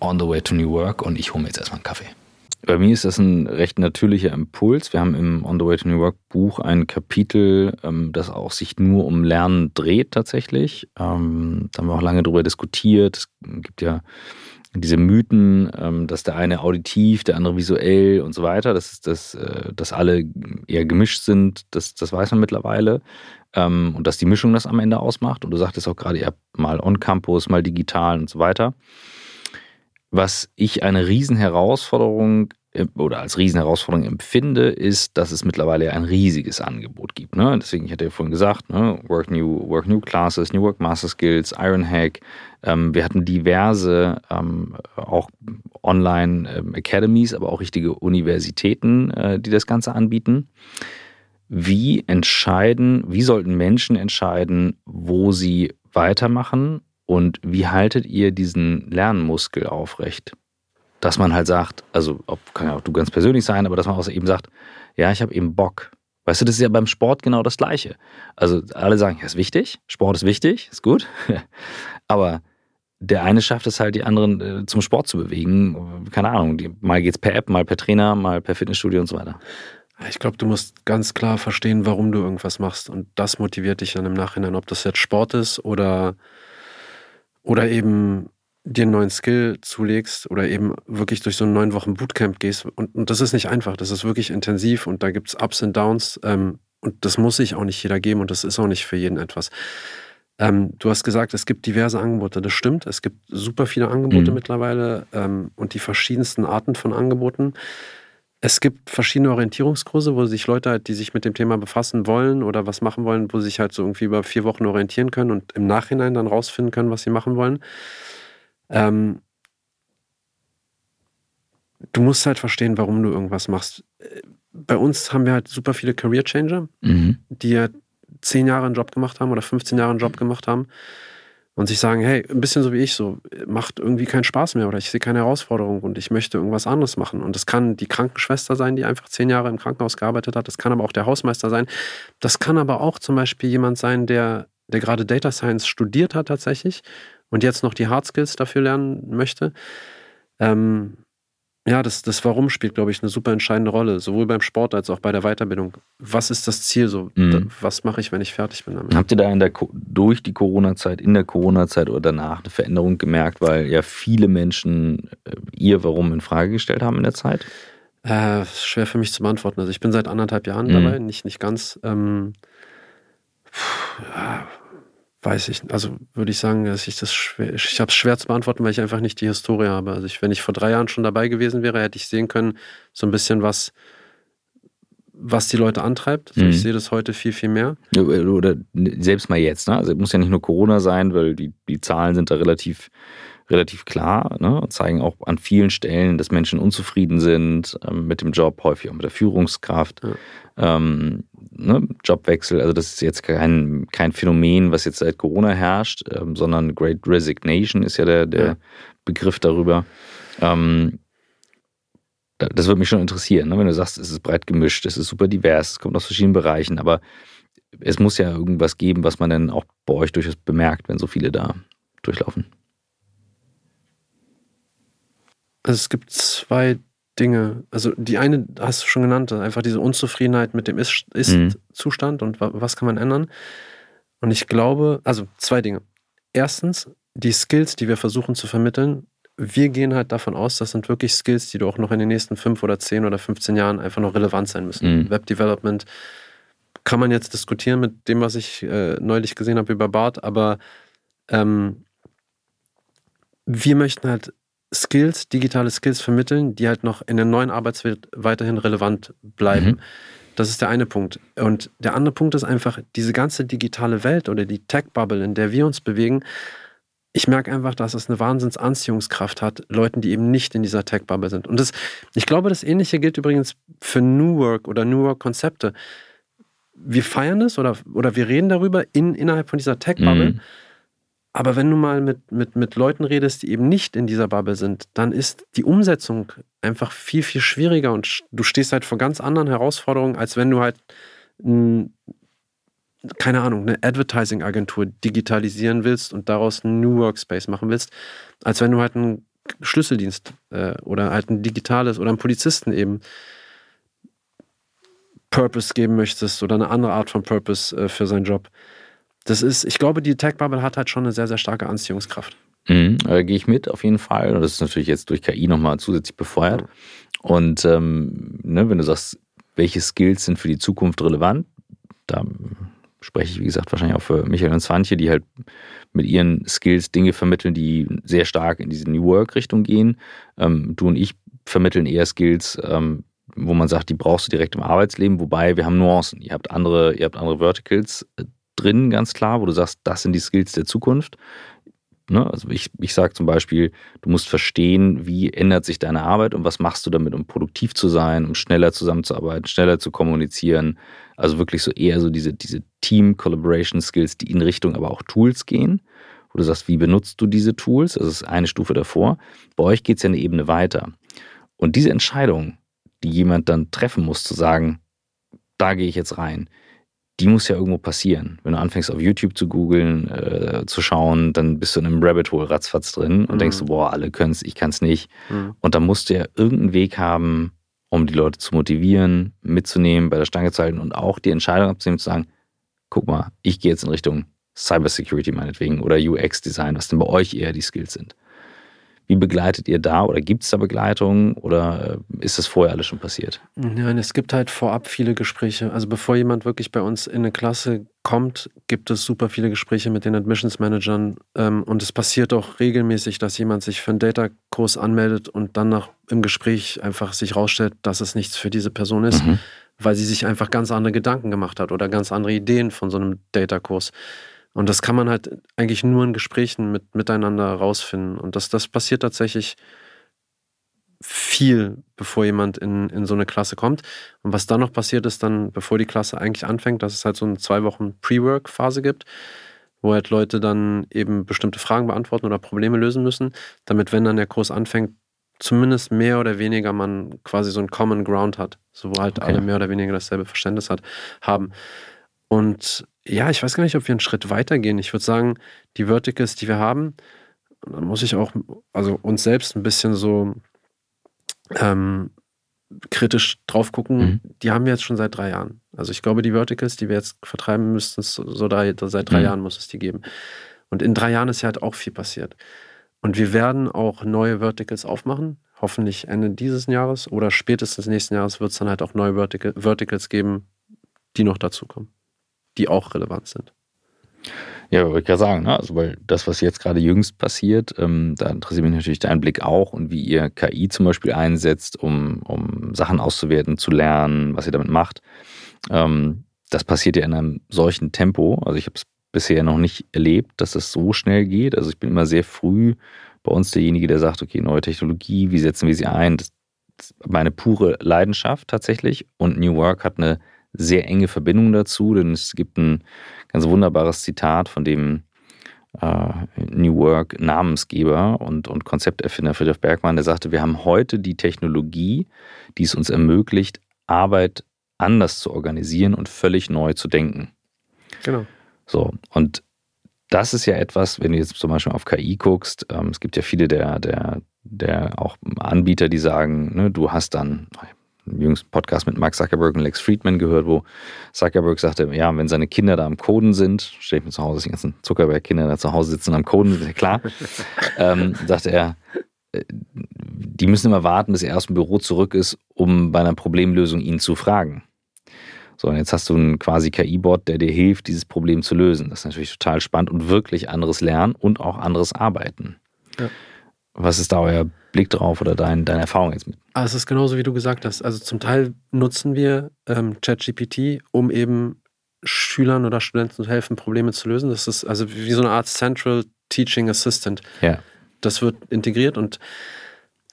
On the Way to New Work und ich hole mir jetzt erstmal einen Kaffee. Bei mir ist das ein recht natürlicher Impuls. Wir haben im On the Way to New Work Buch ein Kapitel, ähm, das auch sich nur um Lernen dreht tatsächlich. Ähm, da haben wir auch lange darüber diskutiert. Es gibt ja diese Mythen, ähm, dass der eine auditiv, der andere visuell und so weiter, dass, dass, äh, dass alle eher gemischt sind, das, das weiß man mittlerweile. Und dass die Mischung das am Ende ausmacht. Und du sagtest auch gerade, ihr mal on-campus, mal digital und so weiter. Was ich eine Riesenherausforderung äh, oder als Riesenherausforderung empfinde, ist, dass es mittlerweile ein riesiges Angebot gibt. Ne? Deswegen, ich hatte ja vorhin gesagt, ne? Work, New, Work New Classes, New Work Master Skills, Ironhack. Ähm, wir hatten diverse ähm, auch Online ähm, Academies, aber auch richtige Universitäten, äh, die das Ganze anbieten. Wie entscheiden, wie sollten Menschen entscheiden, wo sie weitermachen und wie haltet ihr diesen Lernmuskel aufrecht? Dass man halt sagt, also ob, kann ja auch du ganz persönlich sein, aber dass man auch eben sagt, ja, ich habe eben Bock. Weißt du, das ist ja beim Sport genau das Gleiche. Also alle sagen, ja, ist wichtig, Sport ist wichtig, ist gut. *laughs* aber der eine schafft es halt, die anderen äh, zum Sport zu bewegen. Keine Ahnung, mal geht's per App, mal per Trainer, mal per Fitnessstudio und so weiter.
Ich glaube, du musst ganz klar verstehen, warum du irgendwas machst. Und das motiviert dich dann im Nachhinein, ob das jetzt Sport ist oder oder eben dir einen neuen Skill zulegst oder eben wirklich durch so einen neun Wochen Bootcamp gehst. Und, und das ist nicht einfach, das ist wirklich intensiv und da gibt es Ups und Downs ähm, und das muss sich auch nicht jeder geben und das ist auch nicht für jeden etwas. Ähm, du hast gesagt, es gibt diverse Angebote. Das stimmt. Es gibt super viele Angebote mhm. mittlerweile ähm, und die verschiedensten Arten von Angeboten. Es gibt verschiedene Orientierungskurse, wo sich Leute halt, die sich mit dem Thema befassen wollen oder was machen wollen, wo sie sich halt so irgendwie über vier Wochen orientieren können und im Nachhinein dann rausfinden können, was sie machen wollen. Ähm, du musst halt verstehen, warum du irgendwas machst. Bei uns haben wir halt super viele Career Changer, mhm. die ja zehn Jahre einen Job gemacht haben oder 15 Jahre einen Job gemacht haben und sich sagen, hey, ein bisschen so wie ich, so macht irgendwie keinen Spaß mehr oder ich sehe keine Herausforderung und ich möchte irgendwas anderes machen. Und das kann die Krankenschwester sein, die einfach zehn Jahre im Krankenhaus gearbeitet hat. Das kann aber auch der Hausmeister sein. Das kann aber auch zum Beispiel jemand sein, der, der gerade Data Science studiert hat tatsächlich und jetzt noch die Hard Skills dafür lernen möchte. Ähm, ja, das, das Warum spielt, glaube ich, eine super entscheidende Rolle, sowohl beim Sport als auch bei der Weiterbildung. Was ist das Ziel so? Mhm. Was mache ich, wenn ich fertig bin damit?
Habt ihr da in der, durch die Corona-Zeit, in der Corona-Zeit oder danach eine Veränderung gemerkt, weil ja viele Menschen äh, ihr Warum in Frage gestellt haben in der Zeit?
Äh, schwer für mich zu beantworten. Also ich bin seit anderthalb Jahren mhm. dabei, nicht, nicht ganz. Ähm, pff, ja, weiß ich, also würde ich sagen, dass ich das schwer, ich habe es schwer zu beantworten, weil ich einfach nicht die Historie habe. Also ich, wenn ich vor drei Jahren schon dabei gewesen wäre, hätte ich sehen können, so ein bisschen was, was die Leute antreibt. Also mhm. Ich sehe das heute viel, viel mehr.
Oder selbst mal jetzt, ne? Also es muss ja nicht nur Corona sein, weil die, die Zahlen sind da relativ, relativ klar ne? und zeigen auch an vielen Stellen, dass Menschen unzufrieden sind ähm, mit dem Job, häufig auch mit der Führungskraft. Ja. Ähm, ne, Jobwechsel, also das ist jetzt kein, kein Phänomen, was jetzt seit Corona herrscht, ähm, sondern Great Resignation ist ja der, der ja. Begriff darüber. Ähm, das würde mich schon interessieren, ne? wenn du sagst, es ist breit gemischt, es ist super divers, es kommt aus verschiedenen Bereichen, aber es muss ja irgendwas geben, was man dann auch bei euch durchaus bemerkt, wenn so viele da durchlaufen.
Also es gibt zwei Dinge. Also die eine hast du schon genannt, einfach diese Unzufriedenheit mit dem Ist-Zustand mhm. und was kann man ändern. Und ich glaube, also zwei Dinge. Erstens, die Skills, die wir versuchen zu vermitteln, wir gehen halt davon aus, das sind wirklich Skills, die du auch noch in den nächsten fünf oder zehn oder 15 Jahren einfach noch relevant sein müssen. Mhm. Web Development kann man jetzt diskutieren mit dem, was ich äh, neulich gesehen habe über Bart, aber ähm, wir möchten halt Skills, digitale Skills vermitteln, die halt noch in der neuen Arbeitswelt weiterhin relevant bleiben. Mhm. Das ist der eine Punkt. Und der andere Punkt ist einfach, diese ganze digitale Welt oder die Tech-Bubble, in der wir uns bewegen, ich merke einfach, dass es eine Wahnsinnsanziehungskraft hat, Leuten, die eben nicht in dieser Tech-Bubble sind. Und das, ich glaube, das Ähnliche gilt übrigens für New Work oder New Work-Konzepte. Wir feiern es oder, oder wir reden darüber in, innerhalb von dieser Tech-Bubble. Mhm. Aber wenn du mal mit, mit, mit Leuten redest, die eben nicht in dieser Bubble sind, dann ist die Umsetzung einfach viel, viel schwieriger und du stehst halt vor ganz anderen Herausforderungen, als wenn du halt, keine Ahnung, eine Advertising-Agentur digitalisieren willst und daraus einen New Workspace machen willst, als wenn du halt einen Schlüsseldienst äh, oder halt ein digitales oder einen Polizisten eben Purpose geben möchtest oder eine andere Art von Purpose äh, für seinen Job das ist, ich glaube, die Tech-Bubble hat halt schon eine sehr, sehr starke Anziehungskraft.
Mhm, da gehe ich mit, auf jeden Fall. Das ist natürlich jetzt durch KI nochmal zusätzlich befeuert. Und ähm, ne, wenn du sagst, welche Skills sind für die Zukunft relevant, da spreche ich, wie gesagt, wahrscheinlich auch für Michael und Swantje, die halt mit ihren Skills Dinge vermitteln, die sehr stark in diese New Work-Richtung gehen. Ähm, du und ich vermitteln eher Skills, ähm, wo man sagt, die brauchst du direkt im Arbeitsleben, wobei wir haben Nuancen. Ihr habt andere, ihr habt andere Verticals drin, ganz klar, wo du sagst, das sind die Skills der Zukunft. Ne? Also ich, ich sage zum Beispiel, du musst verstehen, wie ändert sich deine Arbeit und was machst du damit, um produktiv zu sein, um schneller zusammenzuarbeiten, schneller zu kommunizieren. Also wirklich so eher so diese, diese Team-Collaboration-Skills, die in Richtung aber auch Tools gehen, wo du sagst, wie benutzt du diese Tools? Das ist eine Stufe davor. Bei euch geht es ja eine Ebene weiter. Und diese Entscheidung, die jemand dann treffen muss, zu sagen, da gehe ich jetzt rein, die muss ja irgendwo passieren. Wenn du anfängst auf YouTube zu googeln, äh, zu schauen, dann bist du in einem Rabbit Hole ratzfatz drin und mhm. denkst boah, alle können es, ich kann es nicht. Mhm. Und dann musst du ja irgendeinen Weg haben, um die Leute zu motivieren, mitzunehmen, bei der Stange zu halten und auch die Entscheidung abzunehmen, zu sagen, guck mal, ich gehe jetzt in Richtung Cybersecurity meinetwegen oder UX-Design, was denn bei euch eher die Skills sind. Wie begleitet ihr da oder gibt es da Begleitung oder äh, ist das vorher alles schon passiert?
Nein, es gibt halt vorab viele Gespräche. Also bevor jemand wirklich bei uns in eine Klasse kommt, gibt es super viele Gespräche mit den Admissions Managern ähm, und es passiert auch regelmäßig, dass jemand sich für einen Data-Kurs anmeldet und dann nach, im Gespräch einfach sich rausstellt, dass es nichts für diese Person ist, mhm. weil sie sich einfach ganz andere Gedanken gemacht hat oder ganz andere Ideen von so einem Data-Kurs. Und das kann man halt eigentlich nur in Gesprächen mit, miteinander rausfinden. Und das, das passiert tatsächlich viel, bevor jemand in, in so eine Klasse kommt. Und was dann noch passiert ist, dann, bevor die Klasse eigentlich anfängt, dass es halt so eine zwei Wochen Pre-Work-Phase gibt. wo halt Leute dann eben bestimmte Fragen beantworten oder Probleme lösen müssen, damit, wenn dann der Kurs anfängt, zumindest mehr oder weniger man quasi so einen Common Ground hat, so wo halt okay. alle mehr oder weniger dasselbe Verständnis hat, haben. Und ja, ich weiß gar nicht, ob wir einen Schritt weitergehen. Ich würde sagen, die Verticals, die wir haben, da muss ich auch, also uns selbst ein bisschen so ähm, kritisch drauf gucken, mhm. die haben wir jetzt schon seit drei Jahren. Also ich glaube, die Verticals, die wir jetzt vertreiben müssten, so drei, seit drei mhm. Jahren muss es die geben. Und in drei Jahren ist ja halt auch viel passiert. Und wir werden auch neue Verticals aufmachen. Hoffentlich Ende dieses Jahres oder spätestens nächsten Jahres wird es dann halt auch neue Vertical, Verticals geben, die noch dazukommen, die auch relevant sind.
Ja, würde ich ja sagen, ne? also weil das, was jetzt gerade jüngst passiert, ähm, da interessiert mich natürlich dein Blick auch und wie ihr KI zum Beispiel einsetzt, um, um Sachen auszuwerten, zu lernen, was ihr damit macht. Ähm, das passiert ja in einem solchen Tempo. Also ich habe es bisher noch nicht erlebt, dass es so schnell geht. Also ich bin immer sehr früh bei uns derjenige, der sagt, okay, neue Technologie, wie setzen wir sie ein? Das ist meine pure Leidenschaft tatsächlich. Und New Work hat eine sehr enge Verbindung dazu, denn es gibt ein ganz wunderbares Zitat von dem äh, New Work Namensgeber und, und Konzepterfinder Friedrich Bergmann, der sagte, wir haben heute die Technologie, die es uns ermöglicht, Arbeit anders zu organisieren und völlig neu zu denken.
Genau.
So, und das ist ja etwas, wenn du jetzt zum Beispiel auf KI guckst, ähm, es gibt ja viele der, der, der auch Anbieter, die sagen, ne, du hast dann, jüngsten Podcast mit Mark Zuckerberg und Lex Friedman gehört, wo Zuckerberg sagte, ja, wenn seine Kinder da am Coden sind, stelle ich mir zu Hause, die ganzen Zuckerberg-Kinder da zu Hause sitzen am Coden, ist ja klar, *laughs* ähm, sagte er, äh, die müssen immer warten, bis er aus dem Büro zurück ist, um bei einer Problemlösung ihn zu fragen. So, und jetzt hast du einen quasi KI-Bot, der dir hilft, dieses Problem zu lösen. Das ist natürlich total spannend und wirklich anderes Lernen und auch anderes Arbeiten. Ja. Was ist da euer Blick drauf oder dein, deine Erfahrung jetzt mit?
Ah, es ist genauso, wie du gesagt hast. Also zum Teil nutzen wir ähm, ChatGPT, um eben Schülern oder Studenten zu helfen, Probleme zu lösen. Das ist also wie so eine Art Central Teaching Assistant.
Ja.
Das wird integriert und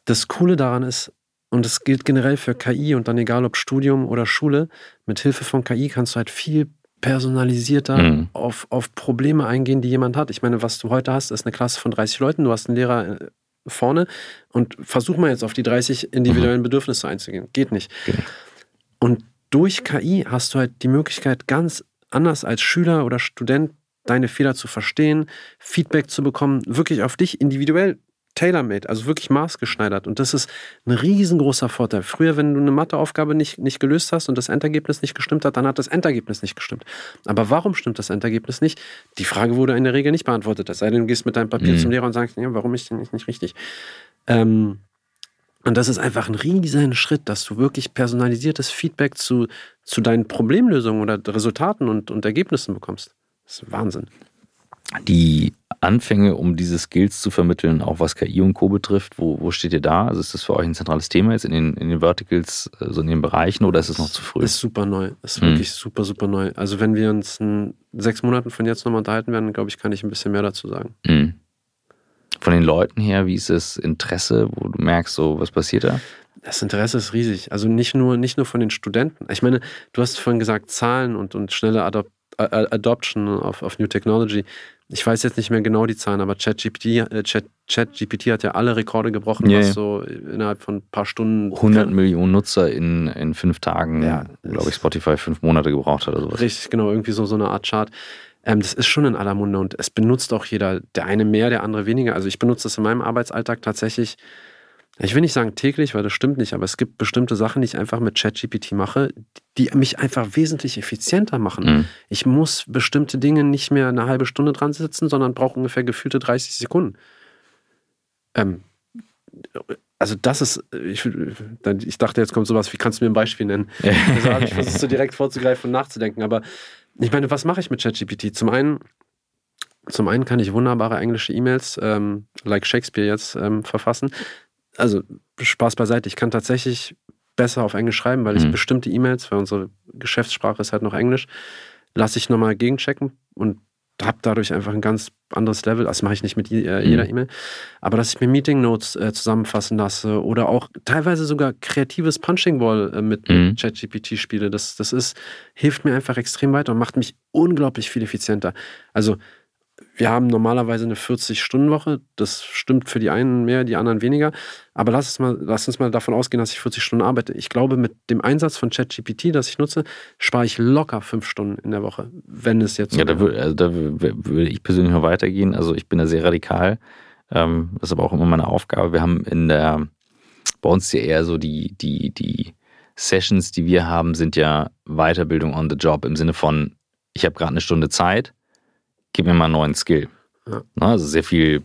das Coole daran ist, und das gilt generell für KI und dann egal ob Studium oder Schule, mit Hilfe von KI kannst du halt viel personalisierter mhm. auf, auf Probleme eingehen, die jemand hat. Ich meine, was du heute hast, ist eine Klasse von 30 Leuten, du hast einen Lehrer äh, vorne und versuch mal jetzt auf die 30 individuellen mhm. Bedürfnisse einzugehen. Geht nicht. Okay. Und durch KI hast du halt die Möglichkeit, ganz anders als Schüler oder Student deine Fehler zu verstehen, Feedback zu bekommen, wirklich auf dich individuell tailor-made, also wirklich maßgeschneidert. Und das ist ein riesengroßer Vorteil. Früher, wenn du eine Matheaufgabe nicht, nicht gelöst hast und das Endergebnis nicht gestimmt hat, dann hat das Endergebnis nicht gestimmt. Aber warum stimmt das Endergebnis nicht? Die Frage wurde in der Regel nicht beantwortet. Es sei denn, du gehst mit deinem Papier mhm. zum Lehrer und sagst, ja, warum ist denn nicht, nicht richtig? Ähm, und das ist einfach ein riesen Schritt, dass du wirklich personalisiertes Feedback zu, zu deinen Problemlösungen oder Resultaten und, und Ergebnissen bekommst. Das ist Wahnsinn
die Anfänge, um diese Skills zu vermitteln, auch was KI und Co. betrifft, wo, wo steht ihr da? Also ist das für euch ein zentrales Thema jetzt in den, in den Verticals, so also in den Bereichen oder ist es noch zu früh?
Ist super neu. Ist hm. wirklich super, super neu. Also wenn wir uns in sechs Monaten von jetzt nochmal unterhalten werden, glaube ich, kann ich ein bisschen mehr dazu sagen.
Hm. Von den Leuten her, wie ist das Interesse, wo du merkst, so was passiert da?
Das Interesse ist riesig. Also nicht nur, nicht nur von den Studenten. Ich meine, du hast vorhin gesagt, Zahlen und, und schnelle Adop Adoption auf, auf New Technology ich weiß jetzt nicht mehr genau die Zahlen, aber ChatGPT äh, Chat, Chat hat ja alle Rekorde gebrochen, yeah. was so innerhalb von ein paar Stunden.
100 Millionen Nutzer in, in fünf Tagen, ja, glaube ich, Spotify fünf Monate gebraucht hat oder sowas.
Richtig, genau, irgendwie so, so eine Art Chart. Ähm, das ist schon in aller Munde und es benutzt auch jeder, der eine mehr, der andere weniger. Also ich benutze das in meinem Arbeitsalltag tatsächlich ich will nicht sagen täglich, weil das stimmt nicht, aber es gibt bestimmte Sachen, die ich einfach mit ChatGPT mache, die mich einfach wesentlich effizienter machen. Mhm. Ich muss bestimmte Dinge nicht mehr eine halbe Stunde dran sitzen, sondern brauche ungefähr gefühlte 30 Sekunden. Ähm, also das ist, ich, ich, dachte, jetzt kommt sowas, wie kannst du mir ein Beispiel nennen? *laughs* Also habe ich versucht, so direkt vorzugreifen und nachzudenken. Aber ich meine, was mache ich mit ChatGPT? Zum einen, zum einen kann ich wunderbare englische E-Mails, ähm, like Shakespeare jetzt, ähm, verfassen also Spaß beiseite, ich kann tatsächlich besser auf Englisch schreiben, weil ich mhm. bestimmte E-Mails, weil unsere Geschäftssprache ist halt noch Englisch, lasse ich nochmal gegenchecken und habe dadurch einfach ein ganz anderes Level. Das mache ich nicht mit äh, jeder mhm. E-Mail. Aber dass ich mir Meeting Notes äh, zusammenfassen lasse oder auch teilweise sogar kreatives Punching Wall äh, mit, mhm. ChatGPT spiele, das, das ist, hilft mir einfach extrem weiter und macht mich unglaublich viel effizienter. Also wir haben normalerweise eine 40-Stunden-Woche. Das stimmt für die einen mehr, die anderen weniger. Aber lass uns, mal, lass uns mal davon ausgehen, dass ich 40 Stunden arbeite. Ich glaube, mit dem Einsatz von ChatGPT, das ich nutze, spare ich locker fünf Stunden in der Woche, wenn es jetzt so
Ja, da, würde also da würde ich persönlich noch weitergehen. Also ich bin da sehr radikal. Ähm, das ist aber auch immer meine Aufgabe. Wir haben in der, bei uns ja eher so die, die, die Sessions, die wir haben, sind ja Weiterbildung on the Job im Sinne von, ich habe gerade eine Stunde Zeit, gib mir mal einen neuen Skill. Ja. Also sehr viel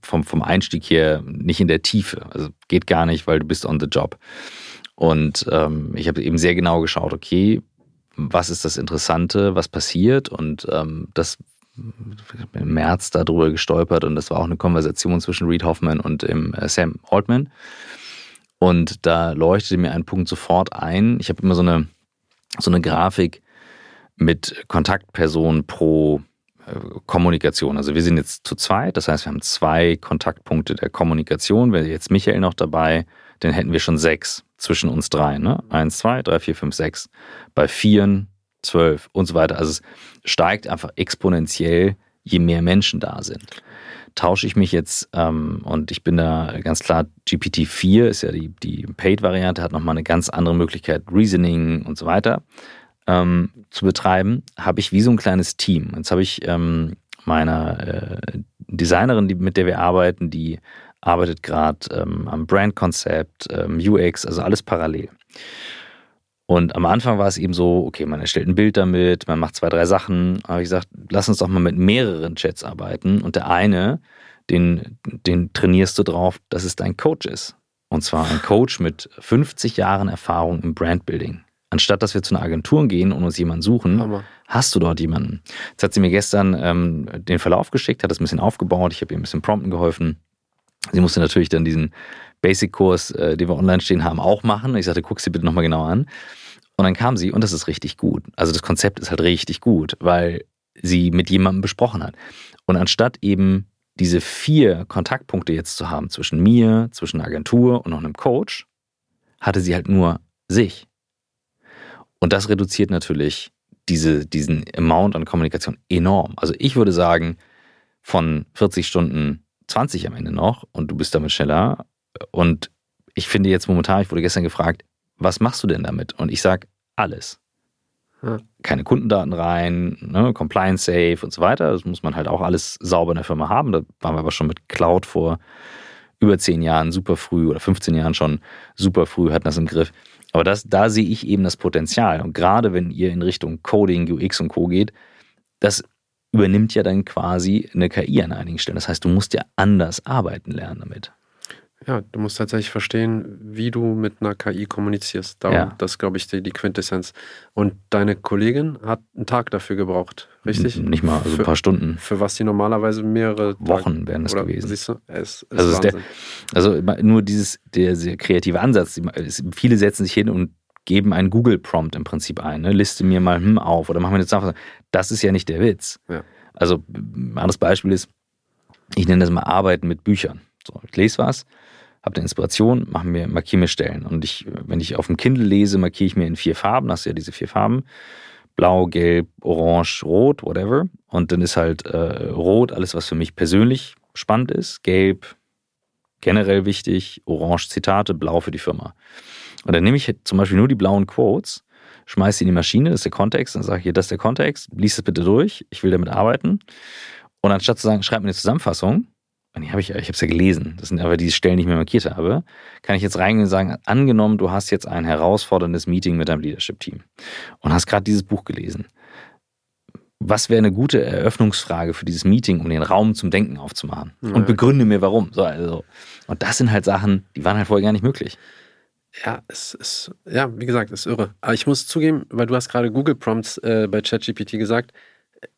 vom, vom Einstieg her nicht in der Tiefe. Also geht gar nicht, weil du bist on the job. Und ähm, ich habe eben sehr genau geschaut, okay, was ist das Interessante, was passiert? Und ähm, das im März darüber gestolpert und das war auch eine Konversation zwischen Reed Hoffman und dem, äh, Sam Altman. Und da leuchtete mir ein Punkt sofort ein. Ich habe immer so eine, so eine Grafik mit Kontaktpersonen pro Kommunikation. Also wir sind jetzt zu zweit, das heißt, wir haben zwei Kontaktpunkte der Kommunikation. Wäre jetzt Michael noch dabei, dann hätten wir schon sechs zwischen uns drei. Ne? Eins, zwei, drei, vier, fünf, sechs. Bei vieren, zwölf und so weiter. Also es steigt einfach exponentiell, je mehr Menschen da sind. Tausche ich mich jetzt, ähm, und ich bin da ganz klar, GPT-4 ist ja die, die Paid-Variante, hat nochmal eine ganz andere Möglichkeit, Reasoning und so weiter ähm, zu betreiben, habe ich wie so ein kleines Team. Jetzt habe ich ähm, meiner äh, Designerin, die, mit der wir arbeiten, die arbeitet gerade ähm, am Brandkonzept, ähm, UX, also alles parallel. Und am Anfang war es eben so, okay, man erstellt ein Bild damit, man macht zwei, drei Sachen. Aber ich gesagt, lass uns doch mal mit mehreren Chats arbeiten. Und der eine, den, den trainierst du drauf, dass es dein Coach ist. Und zwar ein Coach mit 50 Jahren Erfahrung im Brandbuilding. Anstatt dass wir zu einer Agentur gehen und uns jemanden suchen, Hammer. hast du dort jemanden. Jetzt hat sie mir gestern ähm, den Verlauf geschickt, hat das ein bisschen aufgebaut, ich habe ihr ein bisschen Prompten geholfen. Sie musste natürlich dann diesen Basic-Kurs, äh, den wir online stehen haben, auch machen. Ich sagte, guck sie bitte nochmal genau an. Und dann kam sie und das ist richtig gut. Also das Konzept ist halt richtig gut, weil sie mit jemandem besprochen hat. Und anstatt eben diese vier Kontaktpunkte jetzt zu haben zwischen mir, zwischen einer Agentur und noch einem Coach, hatte sie halt nur sich. Und das reduziert natürlich diese, diesen Amount an Kommunikation enorm. Also ich würde sagen, von 40 Stunden 20 am Ende noch und du bist damit schneller. Und ich finde jetzt momentan, ich wurde gestern gefragt, was machst du denn damit? Und ich sage, alles. Ja. Keine Kundendaten rein, ne, Compliance safe und so weiter. Das muss man halt auch alles sauber in der Firma haben. Da waren wir aber schon mit Cloud vor über 10 Jahren super früh oder 15 Jahren schon super früh, hatten das im Griff. Aber das, da sehe ich eben das Potenzial. Und gerade wenn ihr in Richtung Coding, UX und Co. geht, das übernimmt ja dann quasi eine KI an einigen Stellen. Das heißt, du musst ja anders arbeiten lernen damit.
Ja, du musst tatsächlich verstehen, wie du mit einer KI kommunizierst. Darum, ja. Das ist, glaube ich, die, die, Quintessenz. Und deine Kollegin hat einen Tag dafür gebraucht, richtig?
Nicht mal, also für, ein paar Stunden.
Für was die normalerweise mehrere
Wochen Tage, wären es gewesen.
Siehst du? Es, es
also, der, also nur dieses, der, der kreative Ansatz. Viele setzen sich hin und geben einen Google-Prompt im Prinzip ein. Ne? Liste mir mal hm auf oder mach mir eine Zusammenfassung. Das ist ja nicht der Witz. Ja. Also ein anderes Beispiel ist, ich nenne das mal Arbeiten mit Büchern. So, ich lese was, habe eine Inspiration, mache mir, markiere mir Stellen. Und ich, wenn ich auf dem Kindle lese, markiere ich mir in vier Farben, hast du ja diese vier Farben. Blau, Gelb, Orange, Rot, whatever. Und dann ist halt äh, Rot alles, was für mich persönlich spannend ist. Gelb, generell wichtig. Orange, Zitate. Blau für die Firma. Und dann nehme ich zum Beispiel nur die blauen Quotes, schmeiße sie in die Maschine, das ist der Kontext, dann sage ich hier, das ist der Kontext, lies es bitte durch, ich will damit arbeiten. Und anstatt zu sagen, schreib mir eine Zusammenfassung, und habe ich, ich habe es ja gelesen, das sind aber die Stellen, die ich mir markiert habe, kann ich jetzt reingehen und sagen, angenommen, du hast jetzt ein herausforderndes Meeting mit deinem Leadership-Team und hast gerade dieses Buch gelesen. Was wäre eine gute Eröffnungsfrage für dieses Meeting, um den Raum zum Denken aufzumachen? Ja. Und begründe mir warum. So, also. Und das sind halt Sachen, die waren halt vorher gar nicht möglich.
Ja, es ist, ja, wie gesagt, ist irre. Aber ich muss zugeben, weil du hast gerade Google Prompts äh, bei ChatGPT gesagt,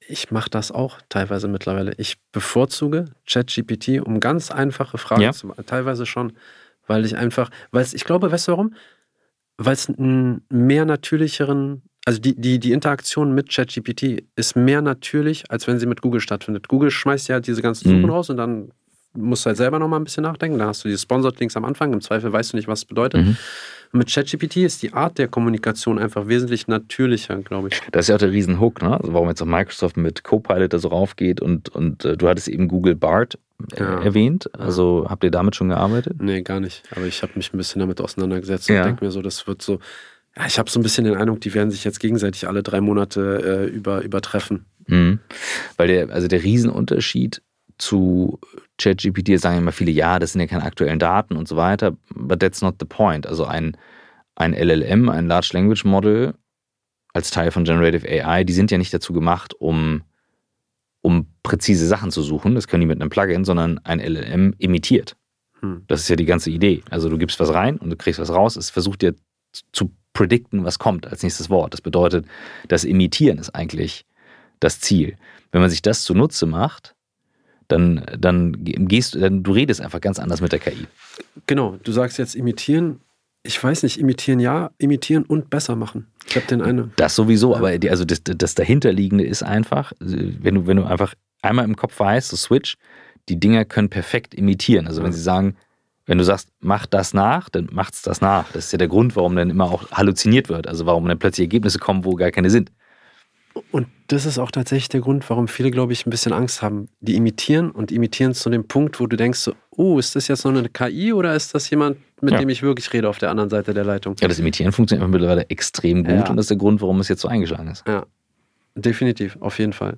ich mache das auch teilweise mittlerweile. Ich bevorzuge ChatGPT, um ganz einfache Fragen ja. zu machen. Teilweise schon, weil ich einfach, weil ich glaube, weißt du warum? Weil es einen mehr natürlicheren, also die, die, die Interaktion mit ChatGPT ist mehr natürlich, als wenn sie mit Google stattfindet. Google schmeißt ja halt diese ganzen Suchen mhm. raus und dann musst du halt selber nochmal ein bisschen nachdenken. Da hast du diese Sponsored Links am Anfang. Im Zweifel weißt du nicht, was es bedeutet. Mhm. Mit ChatGPT ist die Art der Kommunikation einfach wesentlich natürlicher, glaube ich.
Das ist ja auch der Riesenhook, ne? Also warum jetzt auch Microsoft mit Copilot da so raufgeht und, und äh, du hattest eben Google Bart äh,
Ja.
erwähnt. Also habt ihr damit schon gearbeitet?
Nee, gar nicht. Aber ich habe mich ein bisschen damit auseinandergesetzt
Ja.
und denke mir so, das wird so. Ja, ich habe so ein bisschen den Eindruck, die werden sich jetzt gegenseitig alle drei Monate äh, über, übertreffen.
Mhm. Weil der, also der Riesenunterschied zu ChatGPT, sagen immer viele, ja, das sind ja keine aktuellen Daten und so weiter, but that's not the point. Also ein, ein LLM, ein Large Language Model als Teil von Generative AI, die sind ja nicht dazu gemacht, um, um präzise Sachen zu suchen, das können die mit einem Plugin, sondern ein LLM imitiert.
Hm.
Das ist ja die ganze Idee. Also du gibst was rein und du kriegst was raus. Es versucht dir zu predikten, was kommt als nächstes Wort. Das bedeutet, das Imitieren ist eigentlich das Ziel. Wenn man sich das zunutze macht, dann, dann gehst du, dann du redest einfach ganz anders mit der KI.
Genau, du sagst jetzt imitieren. Ich weiß nicht, imitieren ja, imitieren und besser machen. Ich habe den einen.
Das sowieso, aber die, also das, das dahinterliegende ist einfach, wenn du, wenn du einfach einmal im Kopf weißt, so Switch, die Dinger können perfekt imitieren. Also wenn sie sagen, wenn du sagst, mach das nach, dann macht's das nach. Das ist ja der Grund, warum dann immer auch halluziniert wird. Also warum dann plötzlich Ergebnisse kommen, wo gar keine sind.
Und das ist auch tatsächlich der Grund, warum viele, glaube ich, ein bisschen Angst haben. Die imitieren und imitieren zu dem Punkt, wo du denkst, so, oh, ist das jetzt noch eine KI oder ist das jemand, mit
Ja.
dem ich wirklich rede auf der anderen Seite der Leitung?
Ja, das Imitieren funktioniert mittlerweile extrem gut
Ja.
und das ist der Grund, warum es jetzt so eingeschlagen ist.
Ja, definitiv, auf jeden Fall.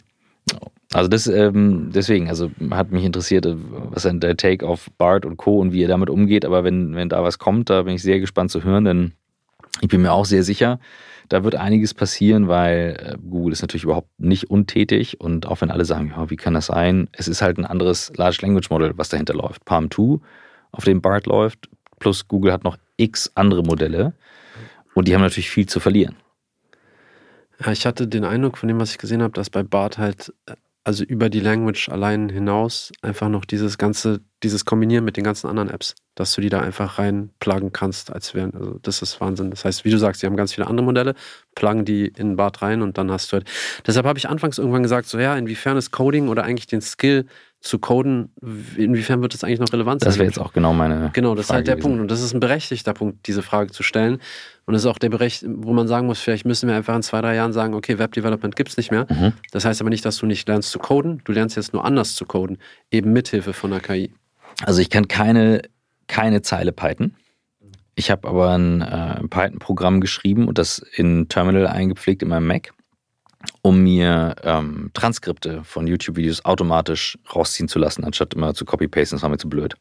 Also das, ähm, deswegen, also hat mich interessiert, äh, was ist der Take auf Bart und Co. und wie ihr damit umgeht. Aber wenn, wenn da was kommt, da bin ich sehr gespannt zu hören, denn ich bin mir auch sehr sicher, da wird einiges passieren, weil äh, Google ist natürlich überhaupt nicht untätig und auch wenn alle sagen, ja, wie kann das sein? Es ist halt ein anderes Large Language Model, was dahinter läuft. Palm 2, auf dem Bart läuft, plus Google hat noch x andere Modelle und die haben natürlich viel zu verlieren.
Ja, ich hatte den Eindruck von dem, was ich gesehen habe, dass bei Bart halt, äh, also über die Language allein hinaus, einfach noch dieses ganze, dieses Kombinieren mit den ganzen anderen Apps, dass du die da einfach reinpluggen kannst, als wären, also das ist Wahnsinn. Das heißt, wie du sagst, die haben ganz viele andere Modelle, pluggen die in Bart rein und dann hast du halt. Deshalb habe ich anfangs irgendwann gesagt, so ja, inwiefern ist Coding oder eigentlich den Skill zu coden, inwiefern wird das eigentlich noch relevant sein?
Das wäre jetzt auch genau meine
Genau, das ist
Frage
halt der
gewesen.
Punkt. Und das ist ein berechtigter Punkt, diese Frage zu stellen. Und das ist auch der Berecht, wo man sagen muss, vielleicht müssen wir einfach in zwei, drei Jahren sagen, okay, Web-Development gibt es nicht mehr.
Mhm.
Das heißt aber nicht, dass du nicht lernst zu coden. Du lernst jetzt nur anders zu coden, eben mithilfe von der KI.
Also ich kann keine, keine Zeile Python. Ich habe aber ein äh, Python-Programm geschrieben und das in Terminal eingepflegt in meinem Mac, um mir ähm, Transkripte von YouTube-Videos automatisch rausziehen zu lassen, anstatt immer zu copy-pasten. Das war mir zu blöd.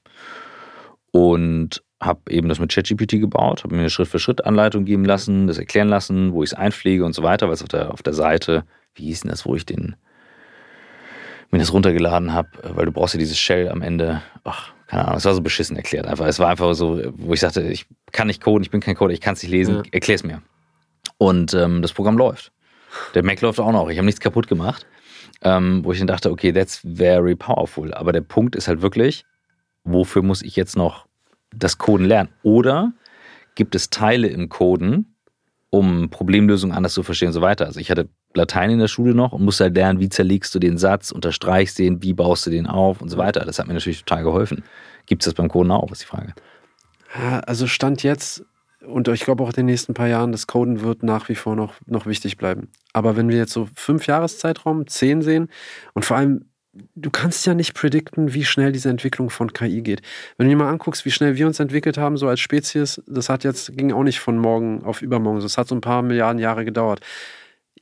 Und habe eben das mit ChatGPT gebaut, habe mir eine Schritt-für-Schritt-Anleitung geben lassen, das erklären lassen, wo ich es einpflege und so weiter, weil es auf der, auf der Seite, wie hieß denn das, wo ich den mir das runtergeladen habe, weil du brauchst ja dieses Shell am Ende. Ach, keine Ahnung, es war so beschissen erklärt einfach. Es war einfach so, wo ich sagte, ich kann nicht coden, ich bin kein Coder, ich kann es nicht lesen,
Ja.
erklär's mir. Und ähm, das Programm läuft. Der Mac läuft auch noch. Ich habe nichts kaputt gemacht. Ähm, wo ich dann dachte, okay, that's very powerful. Aber der Punkt ist halt wirklich, wofür muss ich jetzt noch das Coden lernen? Oder gibt es Teile im Coden, um Problemlösungen anders zu verstehen und so weiter? Also ich hatte Latein in der Schule noch und musste halt lernen, wie zerlegst du den Satz, unterstreichst den, wie baust du den auf und so weiter. Das hat mir natürlich total geholfen. Gibt es das beim Coden auch, ist die Frage.
Also Stand jetzt und ich glaube auch in den nächsten paar Jahren, das Coden wird nach wie vor noch, noch wichtig bleiben. Aber wenn wir jetzt so fünf Jahreszeitraum, zehn sehen und vor allem, du kannst ja nicht predikten, wie schnell diese Entwicklung von KI geht. Wenn du dir mal anguckst, wie schnell wir uns entwickelt haben, so als Spezies, das hat jetzt, ging auch nicht von morgen auf übermorgen, das hat so ein paar Milliarden Jahre gedauert.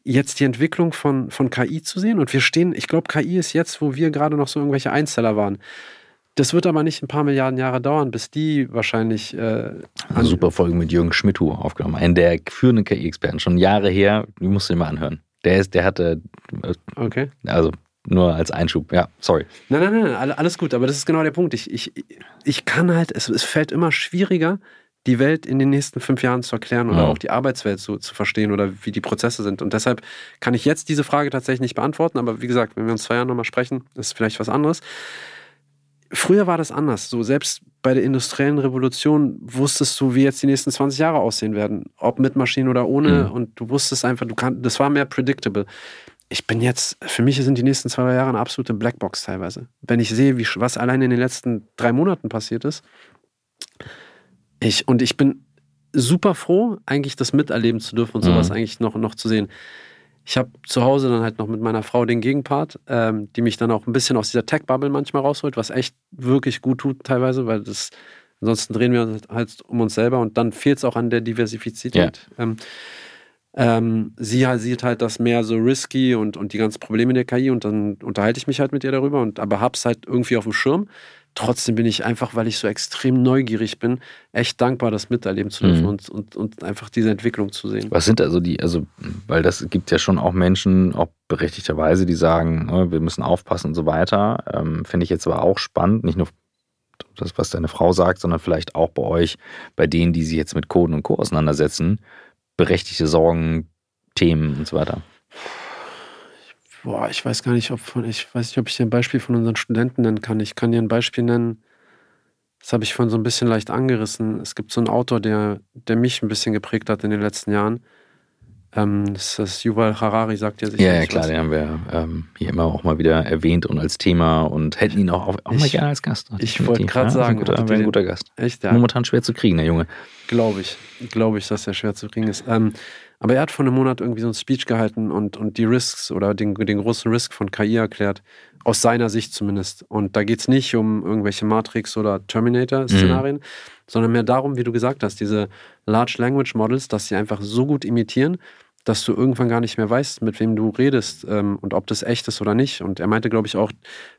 Jetzt die Entwicklung von, von KI zu sehen und wir stehen, ich glaube, KI ist jetzt, wo wir gerade noch so irgendwelche Einzeller waren. Das wird aber nicht ein paar Milliarden Jahre dauern, bis die wahrscheinlich äh,
Eine super Folge mit Jürgen Schmidhu aufgenommen. Einen der führenden KI-Experten, schon Jahre her. Die musst du dir mal anhören. Der, ist, der hatte, äh,
Okay.
also nur als Einschub, ja, sorry.
Nein, nein, nein, alle- alles gut, aber das ist genau der Punkt. Ich, ich, ich kann halt, es, es fällt immer schwieriger, die Welt in den nächsten fünf Jahren zu erklären oder
Ja.
auch die Arbeitswelt so, zu verstehen oder wie die Prozesse sind. Und deshalb kann ich jetzt diese Frage tatsächlich nicht beantworten, aber wie gesagt, wenn wir uns zwei Jahren nochmal sprechen, ist vielleicht was anderes. Früher war das anders. So selbst bei der industriellen Revolution wusstest du, wie jetzt die nächsten 20 Jahre aussehen werden, ob mit Maschinen oder ohne.
Mhm.
Und du wusstest einfach, du kann, das war mehr predictable. Ich bin jetzt, für mich sind die nächsten zwei drei Jahre eine absolute Blackbox teilweise. Wenn ich sehe, wie, was allein in den letzten drei Monaten passiert ist. Ich, und ich bin super froh, eigentlich das miterleben zu dürfen und sowas
Mhm.
eigentlich noch, noch zu sehen. Ich habe zu Hause dann halt noch mit meiner Frau den Gegenpart, ähm, die mich dann auch ein bisschen aus dieser Tech-Bubble manchmal rausholt, was echt wirklich gut tut teilweise, weil das ansonsten drehen wir uns halt um uns selber und dann fehlt es auch an der Diversifizität. Ähm, ähm, sie sieht halt das mehr so risky und, und die ganzen Probleme der KI und dann unterhalte ich mich halt mit ihr darüber und aber hab's halt irgendwie auf dem Schirm. Trotzdem bin ich einfach, weil ich so extrem neugierig bin, echt dankbar, das miterleben zu dürfen
Mhm.
und, und, und einfach diese Entwicklung zu sehen.
Was sind also die, also, weil das gibt ja schon auch Menschen, auch berechtigterweise, die sagen, ne, wir müssen aufpassen und so weiter. Ähm, Finde ich jetzt aber auch spannend, nicht nur das, was deine Frau sagt, sondern vielleicht auch bei euch, bei denen, die sich jetzt mit Coden und Co. auseinandersetzen, berechtigte Sorgen, Themen und so weiter.
Boah, ich weiß gar nicht, ob von, ich weiß nicht, ob ich dir ein Beispiel von unseren Studenten nennen kann. Ich kann dir ein Beispiel nennen. Das habe ich vorhin so ein bisschen leicht angerissen. Es gibt so einen Autor, der, der mich ein bisschen geprägt hat in den letzten Jahren. Ähm, das ist Yuval Harari, sagt ja sicher.
Ja, ja, klar, den haben wir ähm, hier immer auch mal wieder erwähnt und als Thema und hätten ihn auch, auch mal
Ich-
gerne als Gast.
ich wollte gerade
ja, ist
sagen,
ein wäre
ihr
ein
den-
guter Gast.
Echt, ja.
Momentan schwer zu kriegen, der Junge.
Glaube ich. Glaube ich, dass er schwer zu kriegen ist. Ähm, aber er hat vor einem Monat irgendwie so ein Speech gehalten und, und die Risks oder den, den großen Risk von KI erklärt. Aus seiner Sicht zumindest. Und da geht es nicht um irgendwelche Matrix- oder Terminator-Szenarien, sondern mehr darum, wie du gesagt hast, diese Large Language Models, dass sie einfach so gut imitieren, dass du irgendwann gar nicht mehr weißt, mit wem du redest ähm, und ob das echt ist oder nicht. Und er meinte, glaube ich, auch,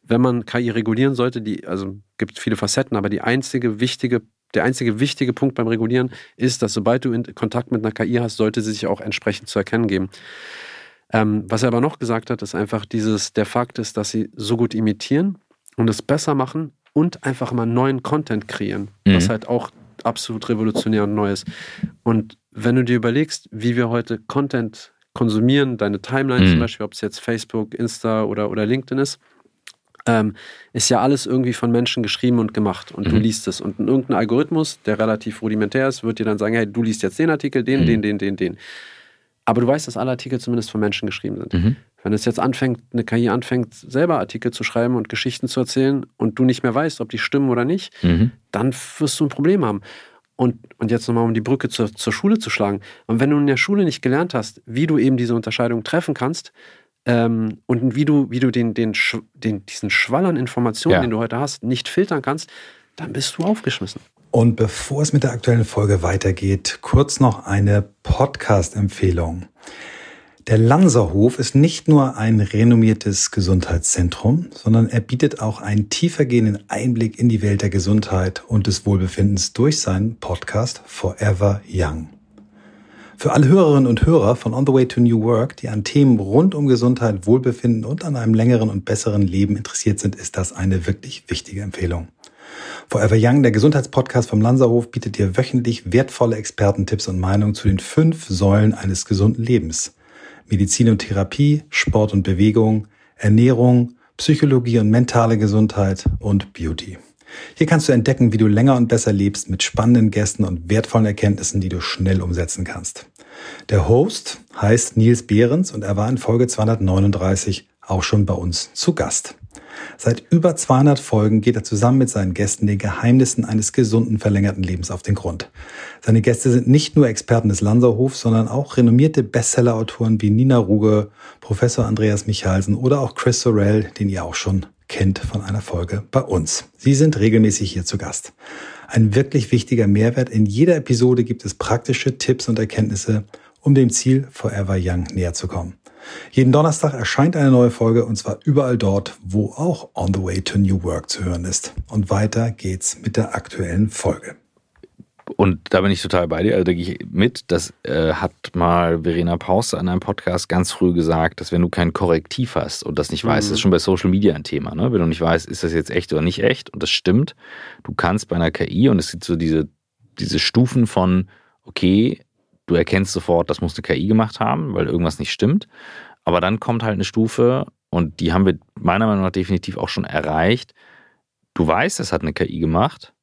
wenn man KI regulieren sollte, die, also gibt viele Facetten, aber die einzige wichtige, der einzige wichtige Punkt beim Regulieren ist, dass sobald du in Kontakt mit einer KI hast, sollte sie sich auch entsprechend zu erkennen geben. Ähm, was er aber noch gesagt hat, ist einfach dieses, der Fakt ist, dass sie so gut imitieren und es besser machen und einfach mal neuen Content kreieren, was
Mhm.
halt auch absolut revolutionär und neu ist. Und wenn du dir überlegst, wie wir heute Content konsumieren, deine Timeline
Mhm.
zum Beispiel, ob es jetzt Facebook, Insta oder, oder LinkedIn ist, ähm, ist ja alles irgendwie von Menschen geschrieben und gemacht und du
Mhm.
liest es. Und irgendein Algorithmus, der relativ rudimentär ist, wird dir dann sagen, hey, du liest jetzt den Artikel, den,
Mhm.
den, den, den, den. Aber du weißt, dass alle Artikel zumindest von Menschen geschrieben sind.
Mhm.
Wenn es jetzt anfängt, eine KI anfängt, selber Artikel zu schreiben und Geschichten zu erzählen und du nicht mehr weißt, ob die stimmen oder nicht,
Mhm.
dann wirst du ein Problem haben. Und, und jetzt nochmal, um die Brücke zur, zur Schule zu schlagen. Und wenn du in der Schule nicht gelernt hast, wie du eben diese Unterscheidung treffen kannst ähm, und wie du, wie du den, den, den, diesen Schwall an Informationen,
Ja.
den du heute hast, nicht filtern kannst, dann bist du aufgeschmissen.
Und bevor es mit der aktuellen Folge weitergeht, kurz noch eine Podcast-Empfehlung. Der Lanserhof ist nicht nur ein renommiertes Gesundheitszentrum, sondern er bietet auch einen tiefergehenden Einblick in die Welt der Gesundheit und des Wohlbefindens durch seinen Podcast Forever Young. Für alle Hörerinnen und Hörer von On the Way to New Work, die an Themen rund um Gesundheit, Wohlbefinden und an einem längeren und besseren Leben interessiert sind, ist das eine wirklich wichtige Empfehlung. Forever Young, der Gesundheitspodcast vom Lanzerhof, bietet dir wöchentlich wertvolle Expertentipps und Meinungen zu den fünf Säulen eines gesunden Lebens. Medizin und Therapie, Sport und Bewegung, Ernährung, Psychologie und mentale Gesundheit und Beauty. Hier kannst du entdecken, wie du länger und besser lebst mit spannenden Gästen und wertvollen Erkenntnissen, die du schnell umsetzen kannst. Der Host heißt Nils Behrens und er war in Folge 239 auch schon bei uns zu Gast. Seit über 200 Folgen geht er zusammen mit seinen Gästen den Geheimnissen eines gesunden, verlängerten Lebens auf den Grund. Seine Gäste sind nicht nur Experten des Lanzerhofs, sondern auch renommierte Bestsellerautoren wie Nina Ruge, Professor Andreas Michalsen oder auch Chris Sorrell, den ihr auch schon kennt von einer Folge bei uns. Sie sind regelmäßig hier zu Gast. Ein wirklich wichtiger Mehrwert. In jeder Episode gibt es praktische Tipps und Erkenntnisse, um dem Ziel Forever Young näher zu kommen. Jeden Donnerstag erscheint eine neue Folge und zwar überall dort, wo auch On the Way to New Work zu hören ist. Und weiter geht's mit der aktuellen Folge.
Und da bin ich total bei dir, also da gehe ich mit. Das äh, hat mal Verena Pauster in einem Podcast ganz früh gesagt, dass wenn du kein Korrektiv hast und das nicht weißt,
Mhm.
das ist schon bei Social Media ein Thema, ne? Wenn du nicht weißt, ist das jetzt echt oder nicht echt, und das stimmt, du kannst bei einer KI, und es gibt so diese, diese Stufen von, okay, du erkennst sofort, das muss eine KI gemacht haben, weil irgendwas nicht stimmt. Aber dann kommt halt eine Stufe, und die haben wir meiner Meinung nach definitiv auch schon erreicht. Du weißt, es hat eine KI gemacht,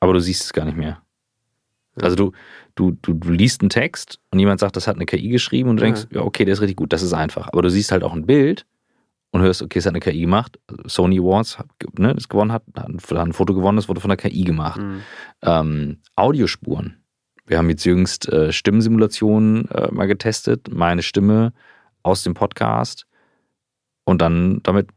aber du siehst es gar nicht mehr. Also du, du, du, du liest einen Text und jemand sagt, das hat eine KI geschrieben und du
Ja.
denkst, ja, okay, der ist richtig gut, das ist einfach. Aber du siehst halt auch ein Bild und hörst, okay, es hat eine KI gemacht. Sony Awards, ne, das gewonnen hat, hat ein Foto gewonnen, das wurde von der KI gemacht. Mhm. Ähm, Audiospuren. Wir haben jetzt jüngst äh, Stimmensimulationen äh, mal getestet, meine Stimme aus dem Podcast und dann damit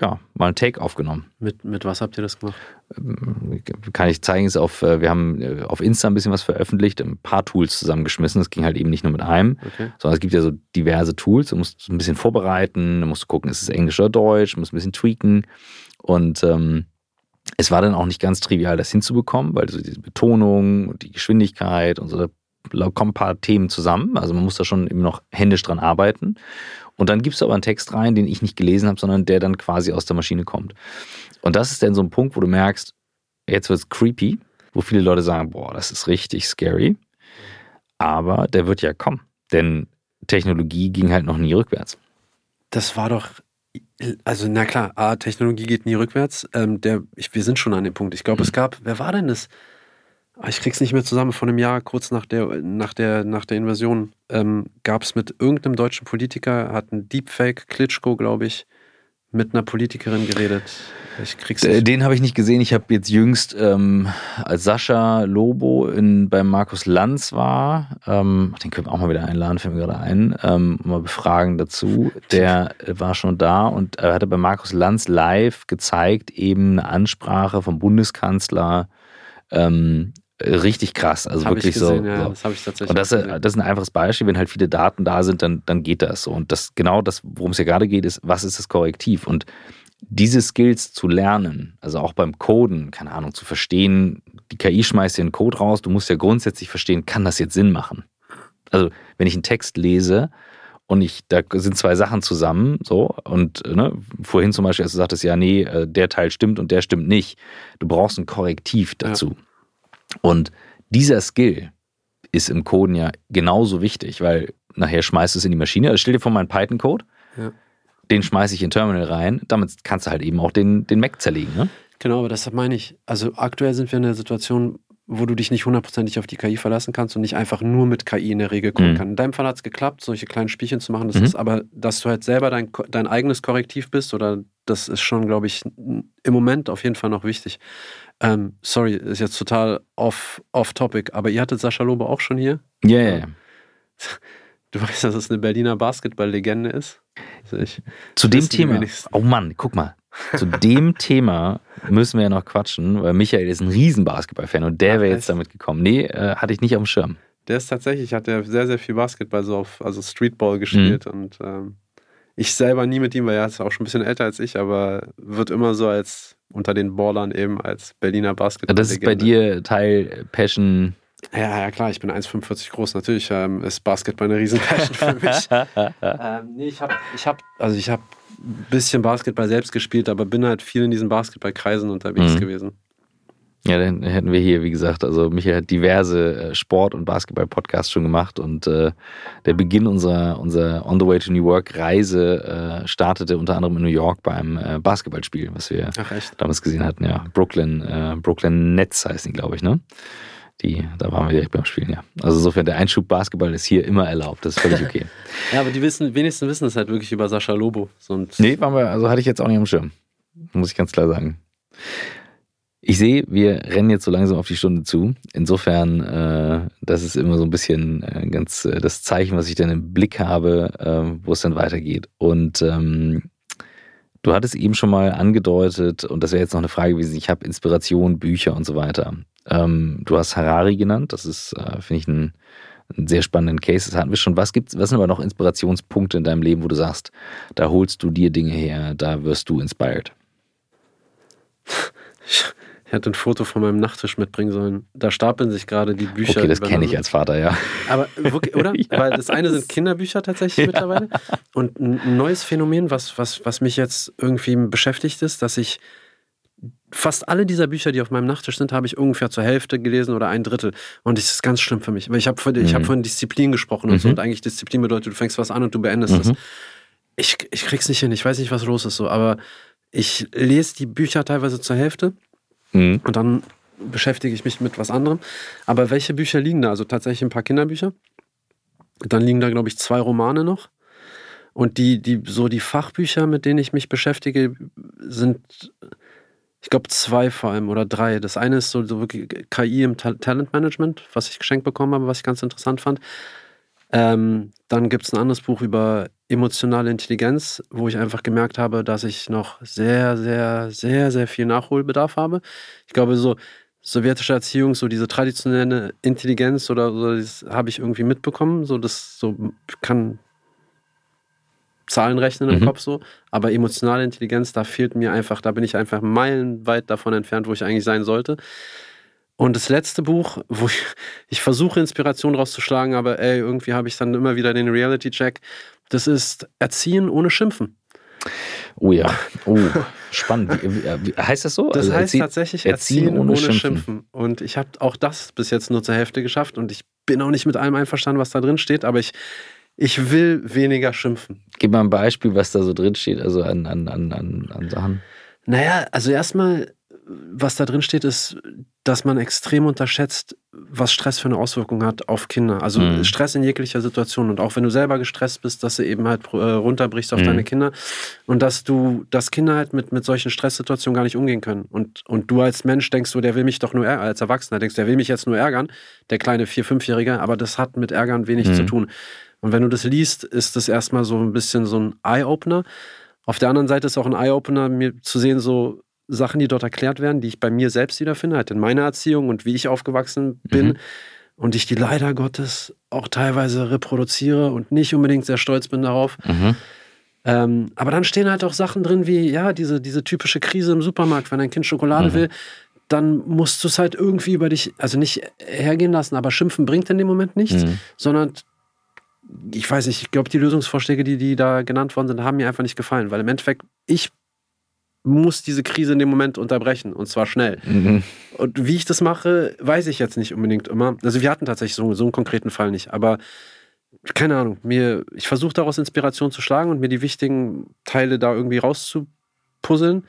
ja, mal ein Take aufgenommen.
Mit, mit was habt ihr das gemacht?
Ähm, kann ich zeigen, ist auf, äh, wir haben äh, auf Insta ein bisschen was veröffentlicht, ein paar Tools zusammengeschmissen. Das ging halt eben nicht nur mit einem, okay. sondern es gibt ja so diverse Tools. Du musst ein bisschen vorbereiten, du musst gucken, ist es Englisch oder Deutsch, du musst ein bisschen tweaken. Und ähm, es war dann auch nicht ganz trivial, das hinzubekommen, weil so diese Betonung und die Geschwindigkeit und so, da kommen ein paar Themen zusammen. Also man muss da schon immer noch händisch dran arbeiten. Und dann gibst du aber einen Text rein, den ich nicht gelesen habe, sondern der dann quasi aus der Maschine kommt. Und das ist dann so ein Punkt, wo du merkst, jetzt wird es creepy, wo viele Leute sagen, boah, das ist richtig scary. Aber der wird ja kommen. Denn Technologie ging halt noch nie rückwärts.
Das war doch, also na klar, A, Technologie geht nie rückwärts. Ähm, der, ich, wir sind schon an dem Punkt. Ich glaube, mhm. es gab, wer war denn das? Ah, ich krieg's nicht mehr zusammen, vor einem Jahr, kurz nach der, nach der, nach der Invasion, ähm, gab es mit irgendeinem deutschen Politiker, hat ein Deepfake, Klitschko, glaube ich, mit einer Politikerin geredet.
Ich krieg's nicht. Den habe ich nicht gesehen. Ich habe jetzt jüngst, ähm, als Sascha Lobo in, bei Markus Lanz war, ähm, den können wir auch mal wieder einladen, fällt mir gerade ein, ähm, mal befragen dazu. Der war schon da und er hatte bei Markus Lanz live gezeigt, eben eine Ansprache vom Bundeskanzler ähm, richtig krass. Also hab wirklich gesehen, so, ja, Das habe ich tatsächlich. Und das, das ist ein einfaches Beispiel. Wenn halt viele Daten da sind, dann, dann geht das so. Und das genau das, worum es ja gerade geht, ist, was ist das Korrektiv? Und diese Skills zu lernen, also auch beim Coden, keine Ahnung, zu verstehen, die KI schmeißt dir einen Code raus, du musst ja grundsätzlich verstehen, kann das jetzt Sinn machen? Also, wenn ich einen Text lese und ich, da sind zwei Sachen zusammen, so, und ne, vorhin zum Beispiel, als du sagtest, ja, nee, äh, der Teil stimmt und der stimmt nicht. Du brauchst ein Korrektiv dazu. Ja. Und dieser Skill ist im Coden ja genauso wichtig, weil nachher schmeißt du es in die Maschine. Also stell dir vor, meinen Python-Code, ja. den schmeiße ich in Terminal rein. Damit kannst du halt eben auch den, den Mac zerlegen. Ne?
Genau, aber deshalb meine ich, also aktuell sind wir in einer Situation, wo du dich nicht hundertprozentig auf die KI verlassen kannst und nicht einfach nur mit KI in der Regel kommen mhm. kann. In deinem Fall hat es geklappt, solche kleinen Spielchen zu machen. Das mhm. ist aber, dass du halt selber dein, dein eigenes Korrektiv bist oder das ist schon, glaube ich, im Moment auf jeden Fall noch wichtig. Ähm, sorry, ist jetzt total off, off topic, aber ihr hattet Sascha Lobe auch schon hier?
Ja, yeah, ja. *laughs*
Du weißt, dass es eine Berliner Basketball-Legende ist? Also ich,
Zu dem Thema. Oh Mann, guck mal. Zu dem *laughs* Thema müssen wir ja noch quatschen, weil Michael ist ein riesen Basketball-Fan und der wäre jetzt damit gekommen. Nee, äh, hatte ich nicht auf dem Schirm.
Der ist tatsächlich, hat er sehr, sehr viel Basketball, so auf, also Streetball gespielt mhm. und ähm, ich selber nie mit ihm, weil er ist auch schon ein bisschen älter als ich, aber wird immer so als unter den Ballern eben als Berliner Basketball.
Das ist bei dir Teil Passion.
Ja, ja, klar, ich bin 1,45 groß. Natürlich ähm, ist Basketball eine Riesenpassion für mich. *laughs* ähm, nee, ich habe, ich hab, also ich habe ein bisschen Basketball selbst gespielt, aber bin halt viel in diesen Basketballkreisen unterwegs mhm. gewesen.
Ja, dann hätten wir hier, wie gesagt, also Michael hat diverse äh, Sport- und Basketball-Podcasts schon gemacht und äh, der Beginn unserer, unserer On the Way to New York-Reise äh, startete unter anderem in New York beim äh, Basketballspiel, was wir Ach, damals gesehen hatten. Ja, Brooklyn, äh, Brooklyn Nets heißen die, glaube ich, ne? Die, da waren wir direkt beim Spielen, ja. Also insofern, der Einschub Basketball ist hier immer erlaubt, das ist völlig okay. *laughs*
ja, aber die wissen, wenigsten wissen es halt wirklich über Sascha Lobo.
Und nee, waren wir, also hatte ich jetzt auch nicht am Schirm. Muss ich ganz klar sagen. Ich sehe, wir rennen jetzt so langsam auf die Stunde zu. Insofern, äh, das ist immer so ein bisschen äh, ganz äh, das Zeichen, was ich dann im Blick habe, äh, wo es dann weitergeht. Und ähm, du hattest eben schon mal angedeutet, und das wäre jetzt noch eine Frage gewesen, ich habe Inspiration, Bücher und so weiter. Ähm, du hast Harari genannt, das ist, äh, finde ich, ein, ein, sehr spannenden Case. Das hatten wir schon. Was gibt's, was sind aber noch Inspirationspunkte in deinem Leben, wo du sagst, da holst du dir Dinge her, da wirst du inspired? *laughs*
Ich hätte ein Foto von meinem Nachttisch mitbringen sollen. Da stapeln sich gerade die Bücher.
Okay, das kenne ich als Vater, ja.
Aber wirklich, oder? *laughs* ja. Weil das eine sind Kinderbücher tatsächlich ja. mittlerweile. Und ein neues Phänomen, was, was, was mich jetzt irgendwie beschäftigt ist, dass ich fast alle dieser Bücher, die auf meinem Nachttisch sind, habe ich ungefähr zur Hälfte gelesen oder ein Drittel. Und das ist ganz schlimm für mich. Weil ich habe von, mhm. hab von Disziplin gesprochen mhm. und so. Und eigentlich Disziplin bedeutet, du fängst was an und du beendest mhm. es. Ich, ich krieg's nicht hin. Ich weiß nicht, was los ist so. Aber ich lese die Bücher teilweise zur Hälfte Mhm. Und dann beschäftige ich mich mit was anderem. Aber welche Bücher liegen da? Also tatsächlich ein paar Kinderbücher. Dann liegen da, glaube ich, zwei Romane noch. Und die, die, so die Fachbücher, mit denen ich mich beschäftige, sind, ich glaube, zwei vor allem oder drei. Das eine ist so, so wirklich KI im Ta Talentmanagement, was ich geschenkt bekommen habe, was ich ganz interessant fand. Ähm, dann gibt es ein anderes Buch über emotionale Intelligenz, wo ich einfach gemerkt habe, dass ich noch sehr, sehr, sehr, sehr viel Nachholbedarf habe. Ich glaube, so sowjetische Erziehung, so diese traditionelle Intelligenz oder so, das habe ich irgendwie mitbekommen. So, das so kann Zahlen rechnen im mhm. Kopf so, aber emotionale Intelligenz, da fehlt mir einfach, da bin ich einfach meilenweit davon entfernt, wo ich eigentlich sein sollte. Und das letzte Buch, wo ich, ich versuche Inspiration rauszuschlagen, aber ey, irgendwie habe ich dann immer wieder den Reality-Check. Das ist Erziehen ohne Schimpfen.
Oh ja, oh, spannend. Wie, wie, heißt das so?
Das also heißt erzie tatsächlich Erziehen, erziehen ohne, ohne Schimpfen. Schimpfen. Und ich habe auch das bis jetzt nur zur Hälfte geschafft und ich bin auch nicht mit allem einverstanden, was da drin steht, aber ich, ich will weniger schimpfen.
Gib mal ein Beispiel, was da so drin steht, also an, an, an, an Sachen.
Naja, also erstmal was da drin steht, ist, dass man extrem unterschätzt, was Stress für eine Auswirkung hat auf Kinder. Also mhm. Stress in jeglicher Situation. Und auch wenn du selber gestresst bist, dass du eben halt äh, runterbrichst auf mhm. deine Kinder. Und dass du, dass Kinder halt mit, mit solchen Stresssituationen gar nicht umgehen können. Und, und du als Mensch denkst du, der will mich doch nur ärgern, als Erwachsener denkst, der will mich jetzt nur ärgern, der kleine Vier-, Fünfjährige, aber das hat mit Ärgern wenig mhm. zu tun. Und wenn du das liest, ist das erstmal so ein bisschen so ein Eye-Opener. Auf der anderen Seite ist auch ein Eye-Opener, mir zu sehen, so, Sachen, die dort erklärt werden, die ich bei mir selbst wiederfinde, halt in meiner Erziehung und wie ich aufgewachsen bin. Mhm. Und ich die leider Gottes auch teilweise reproduziere und nicht unbedingt sehr stolz bin darauf. Mhm. Ähm, aber dann stehen halt auch Sachen drin wie, ja, diese, diese typische Krise im Supermarkt, wenn ein Kind Schokolade mhm. will, dann musst du es halt irgendwie über dich, also nicht hergehen lassen, aber schimpfen bringt in dem Moment nichts, mhm. sondern ich weiß nicht, ich glaube, die Lösungsvorschläge, die, die da genannt worden sind, haben mir einfach nicht gefallen, weil im Endeffekt, ich muss diese Krise in dem Moment unterbrechen und zwar schnell. Mhm. Und wie ich das mache, weiß ich jetzt nicht unbedingt immer. Also wir hatten tatsächlich so, so einen konkreten Fall nicht, aber keine Ahnung, mir, ich versuche daraus Inspiration zu schlagen und mir die wichtigen Teile da irgendwie rauszupuzzeln.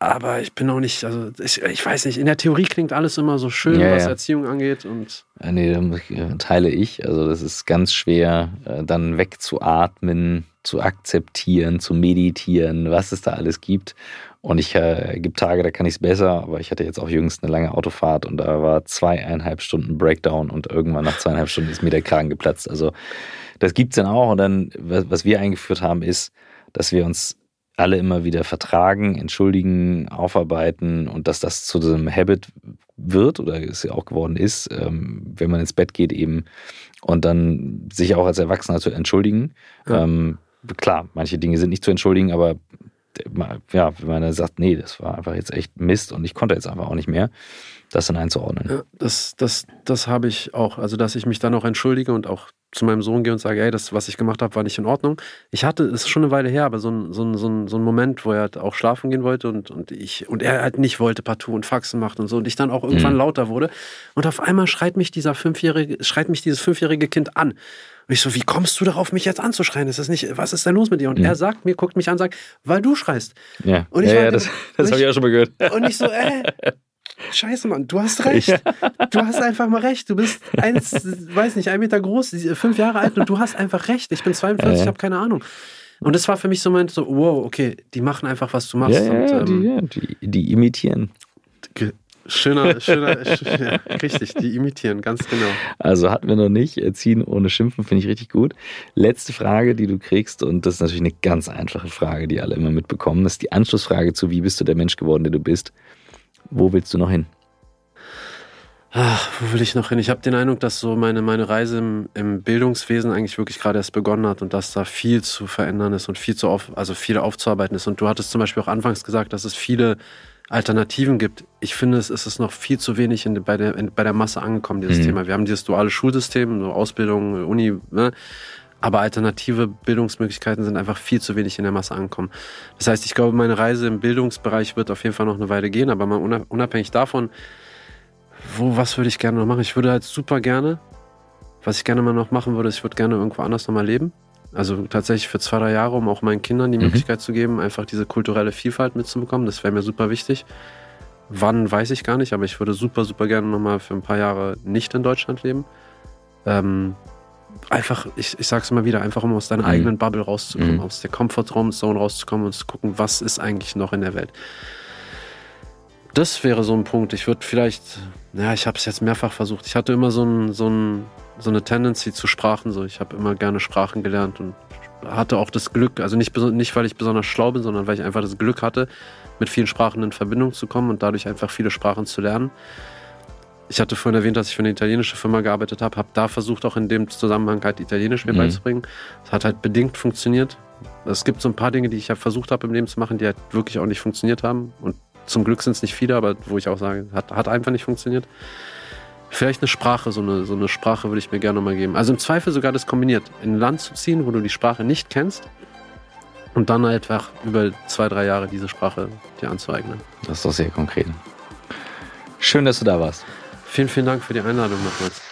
Aber ich bin auch nicht, also ich, ich, weiß nicht, in der Theorie klingt alles immer so schön, ja, was ja. Erziehung angeht. Und
ja, nee, teile ich. Also das ist ganz schwer, äh, dann wegzuatmen, zu akzeptieren, zu meditieren, was es da alles gibt. Und ich äh, gibt Tage, da kann ich es besser, aber ich hatte jetzt auch jüngst eine lange Autofahrt und da war zweieinhalb Stunden Breakdown und irgendwann nach zweieinhalb Stunden ist mir der Kragen geplatzt. Also das gibt es dann auch. Und dann, was wir eingeführt haben, ist, dass wir uns alle immer wieder vertragen, entschuldigen, aufarbeiten und dass das zu einem Habit wird oder es ja auch geworden ist, ähm, wenn man ins Bett geht eben und dann sich auch als Erwachsener zu entschuldigen. Ja. Ähm, klar, manche Dinge sind nicht zu entschuldigen, aber ja, wenn man dann sagt, nee, das war einfach jetzt echt Mist und ich konnte jetzt einfach auch nicht mehr, das dann einzuordnen.
Ja, das, das, das habe ich auch. Also, dass ich mich dann auch entschuldige und auch zu meinem Sohn gehe und sage, ey, das, was ich gemacht habe, war nicht in Ordnung. Ich hatte, es ist schon eine Weile her, aber so ein, so ein, so ein, so ein Moment, wo er halt auch schlafen gehen wollte und, und ich, und er halt nicht wollte partout und Faxen macht und so und ich dann auch irgendwann mhm. lauter wurde. Und auf einmal schreit mich dieser fünfjährige, schreit mich dieses fünfjährige Kind an. Und ich so, wie kommst du darauf, mich jetzt anzuschreien? Ist das nicht, was ist denn los mit dir? Und mhm. er sagt mir, guckt mich an, sagt, weil du schreist.
Ja, und ich ja, ja das, das habe ich auch schon mal gehört.
Und ich so, äh, *laughs* Scheiße, Mann, du hast recht. Ja. Du hast einfach mal recht. Du bist eins, weiß nicht, ein Meter groß, fünf Jahre alt und du hast einfach recht. Ich bin 42, ich ja. habe keine Ahnung. Und das war für mich so ein Moment so, wow, okay, die machen einfach, was du machst.
Ja,
und,
ja, ähm, die, die, die, imitieren.
Schöner, schöner, *laughs* ja, richtig, die imitieren, ganz genau.
Also hatten wir noch nicht. Erziehen ohne Schimpfen finde ich richtig gut. Letzte Frage, die du kriegst, und das ist natürlich eine ganz einfache Frage, die alle immer mitbekommen. Das ist die Anschlussfrage zu, wie bist du der Mensch geworden, der du bist? Wo willst du noch hin?
Ach, wo will ich noch hin? Ich habe den Eindruck, dass so meine, meine Reise im, im, Bildungswesen eigentlich wirklich gerade erst begonnen hat und dass da viel zu verändern ist und viel zu auf, also viel aufzuarbeiten ist. Und du hattest zum Beispiel auch anfangs gesagt, dass es viele Alternativen gibt. Ich finde, es ist noch viel zu wenig in, bei, der, in, bei der Masse angekommen, dieses mhm. Thema. Wir haben dieses duale Schulsystem, so Ausbildung, Uni, ne? aber alternative Bildungsmöglichkeiten sind einfach viel zu wenig in der Masse angekommen. Das heißt, ich glaube, meine Reise im Bildungsbereich wird auf jeden Fall noch eine Weile gehen, aber mal unabhängig davon, wo, was würde ich gerne noch machen? Ich würde halt super gerne, was ich gerne mal noch machen würde, ich würde gerne irgendwo anders nochmal leben. Also tatsächlich für zwei, drei Jahre, um auch meinen Kindern die mhm. Möglichkeit zu geben, einfach diese kulturelle Vielfalt mitzubekommen. Das wäre mir super wichtig. Wann, weiß ich gar nicht, aber ich würde super, super gerne nochmal für ein paar Jahre nicht in Deutschland leben. Ähm, einfach, ich, ich sag's immer wieder, einfach um aus deiner
Mhm.
eigenen Bubble rauszukommen,
Mhm.
aus der Comfort-Zone rauszukommen und zu gucken, was ist eigentlich noch in der Welt. Das wäre so ein Punkt. Ich würde vielleicht, ja, ich habe es jetzt mehrfach versucht. Ich hatte immer so, ein, so, ein, so eine Tendency zu Sprachen. So. Ich habe immer gerne Sprachen gelernt und hatte auch das Glück, also nicht, nicht weil ich besonders schlau bin, sondern weil ich einfach das Glück hatte, mit vielen Sprachen in Verbindung zu kommen und dadurch einfach viele Sprachen zu lernen. Ich hatte vorhin erwähnt, dass ich für eine italienische Firma gearbeitet habe, habe da versucht, auch in dem Zusammenhang halt Italienisch mir
Mhm.
beizubringen. Es hat halt bedingt funktioniert. Es gibt so ein paar Dinge, die ich ja versucht habe im Leben zu machen, die halt wirklich auch nicht funktioniert haben. Und zum Glück sind es nicht viele, aber wo ich auch sage, hat, hat einfach nicht funktioniert. Vielleicht eine Sprache, so eine, so eine Sprache würde ich mir gerne mal geben. Also im Zweifel sogar das kombiniert. In ein Land zu ziehen, wo du die Sprache nicht kennst und dann einfach über zwei, drei Jahre diese Sprache dir anzueignen.
Das ist doch sehr konkret. Schön, dass du da warst.
Vielen, vielen Dank für die Einladung nochmals.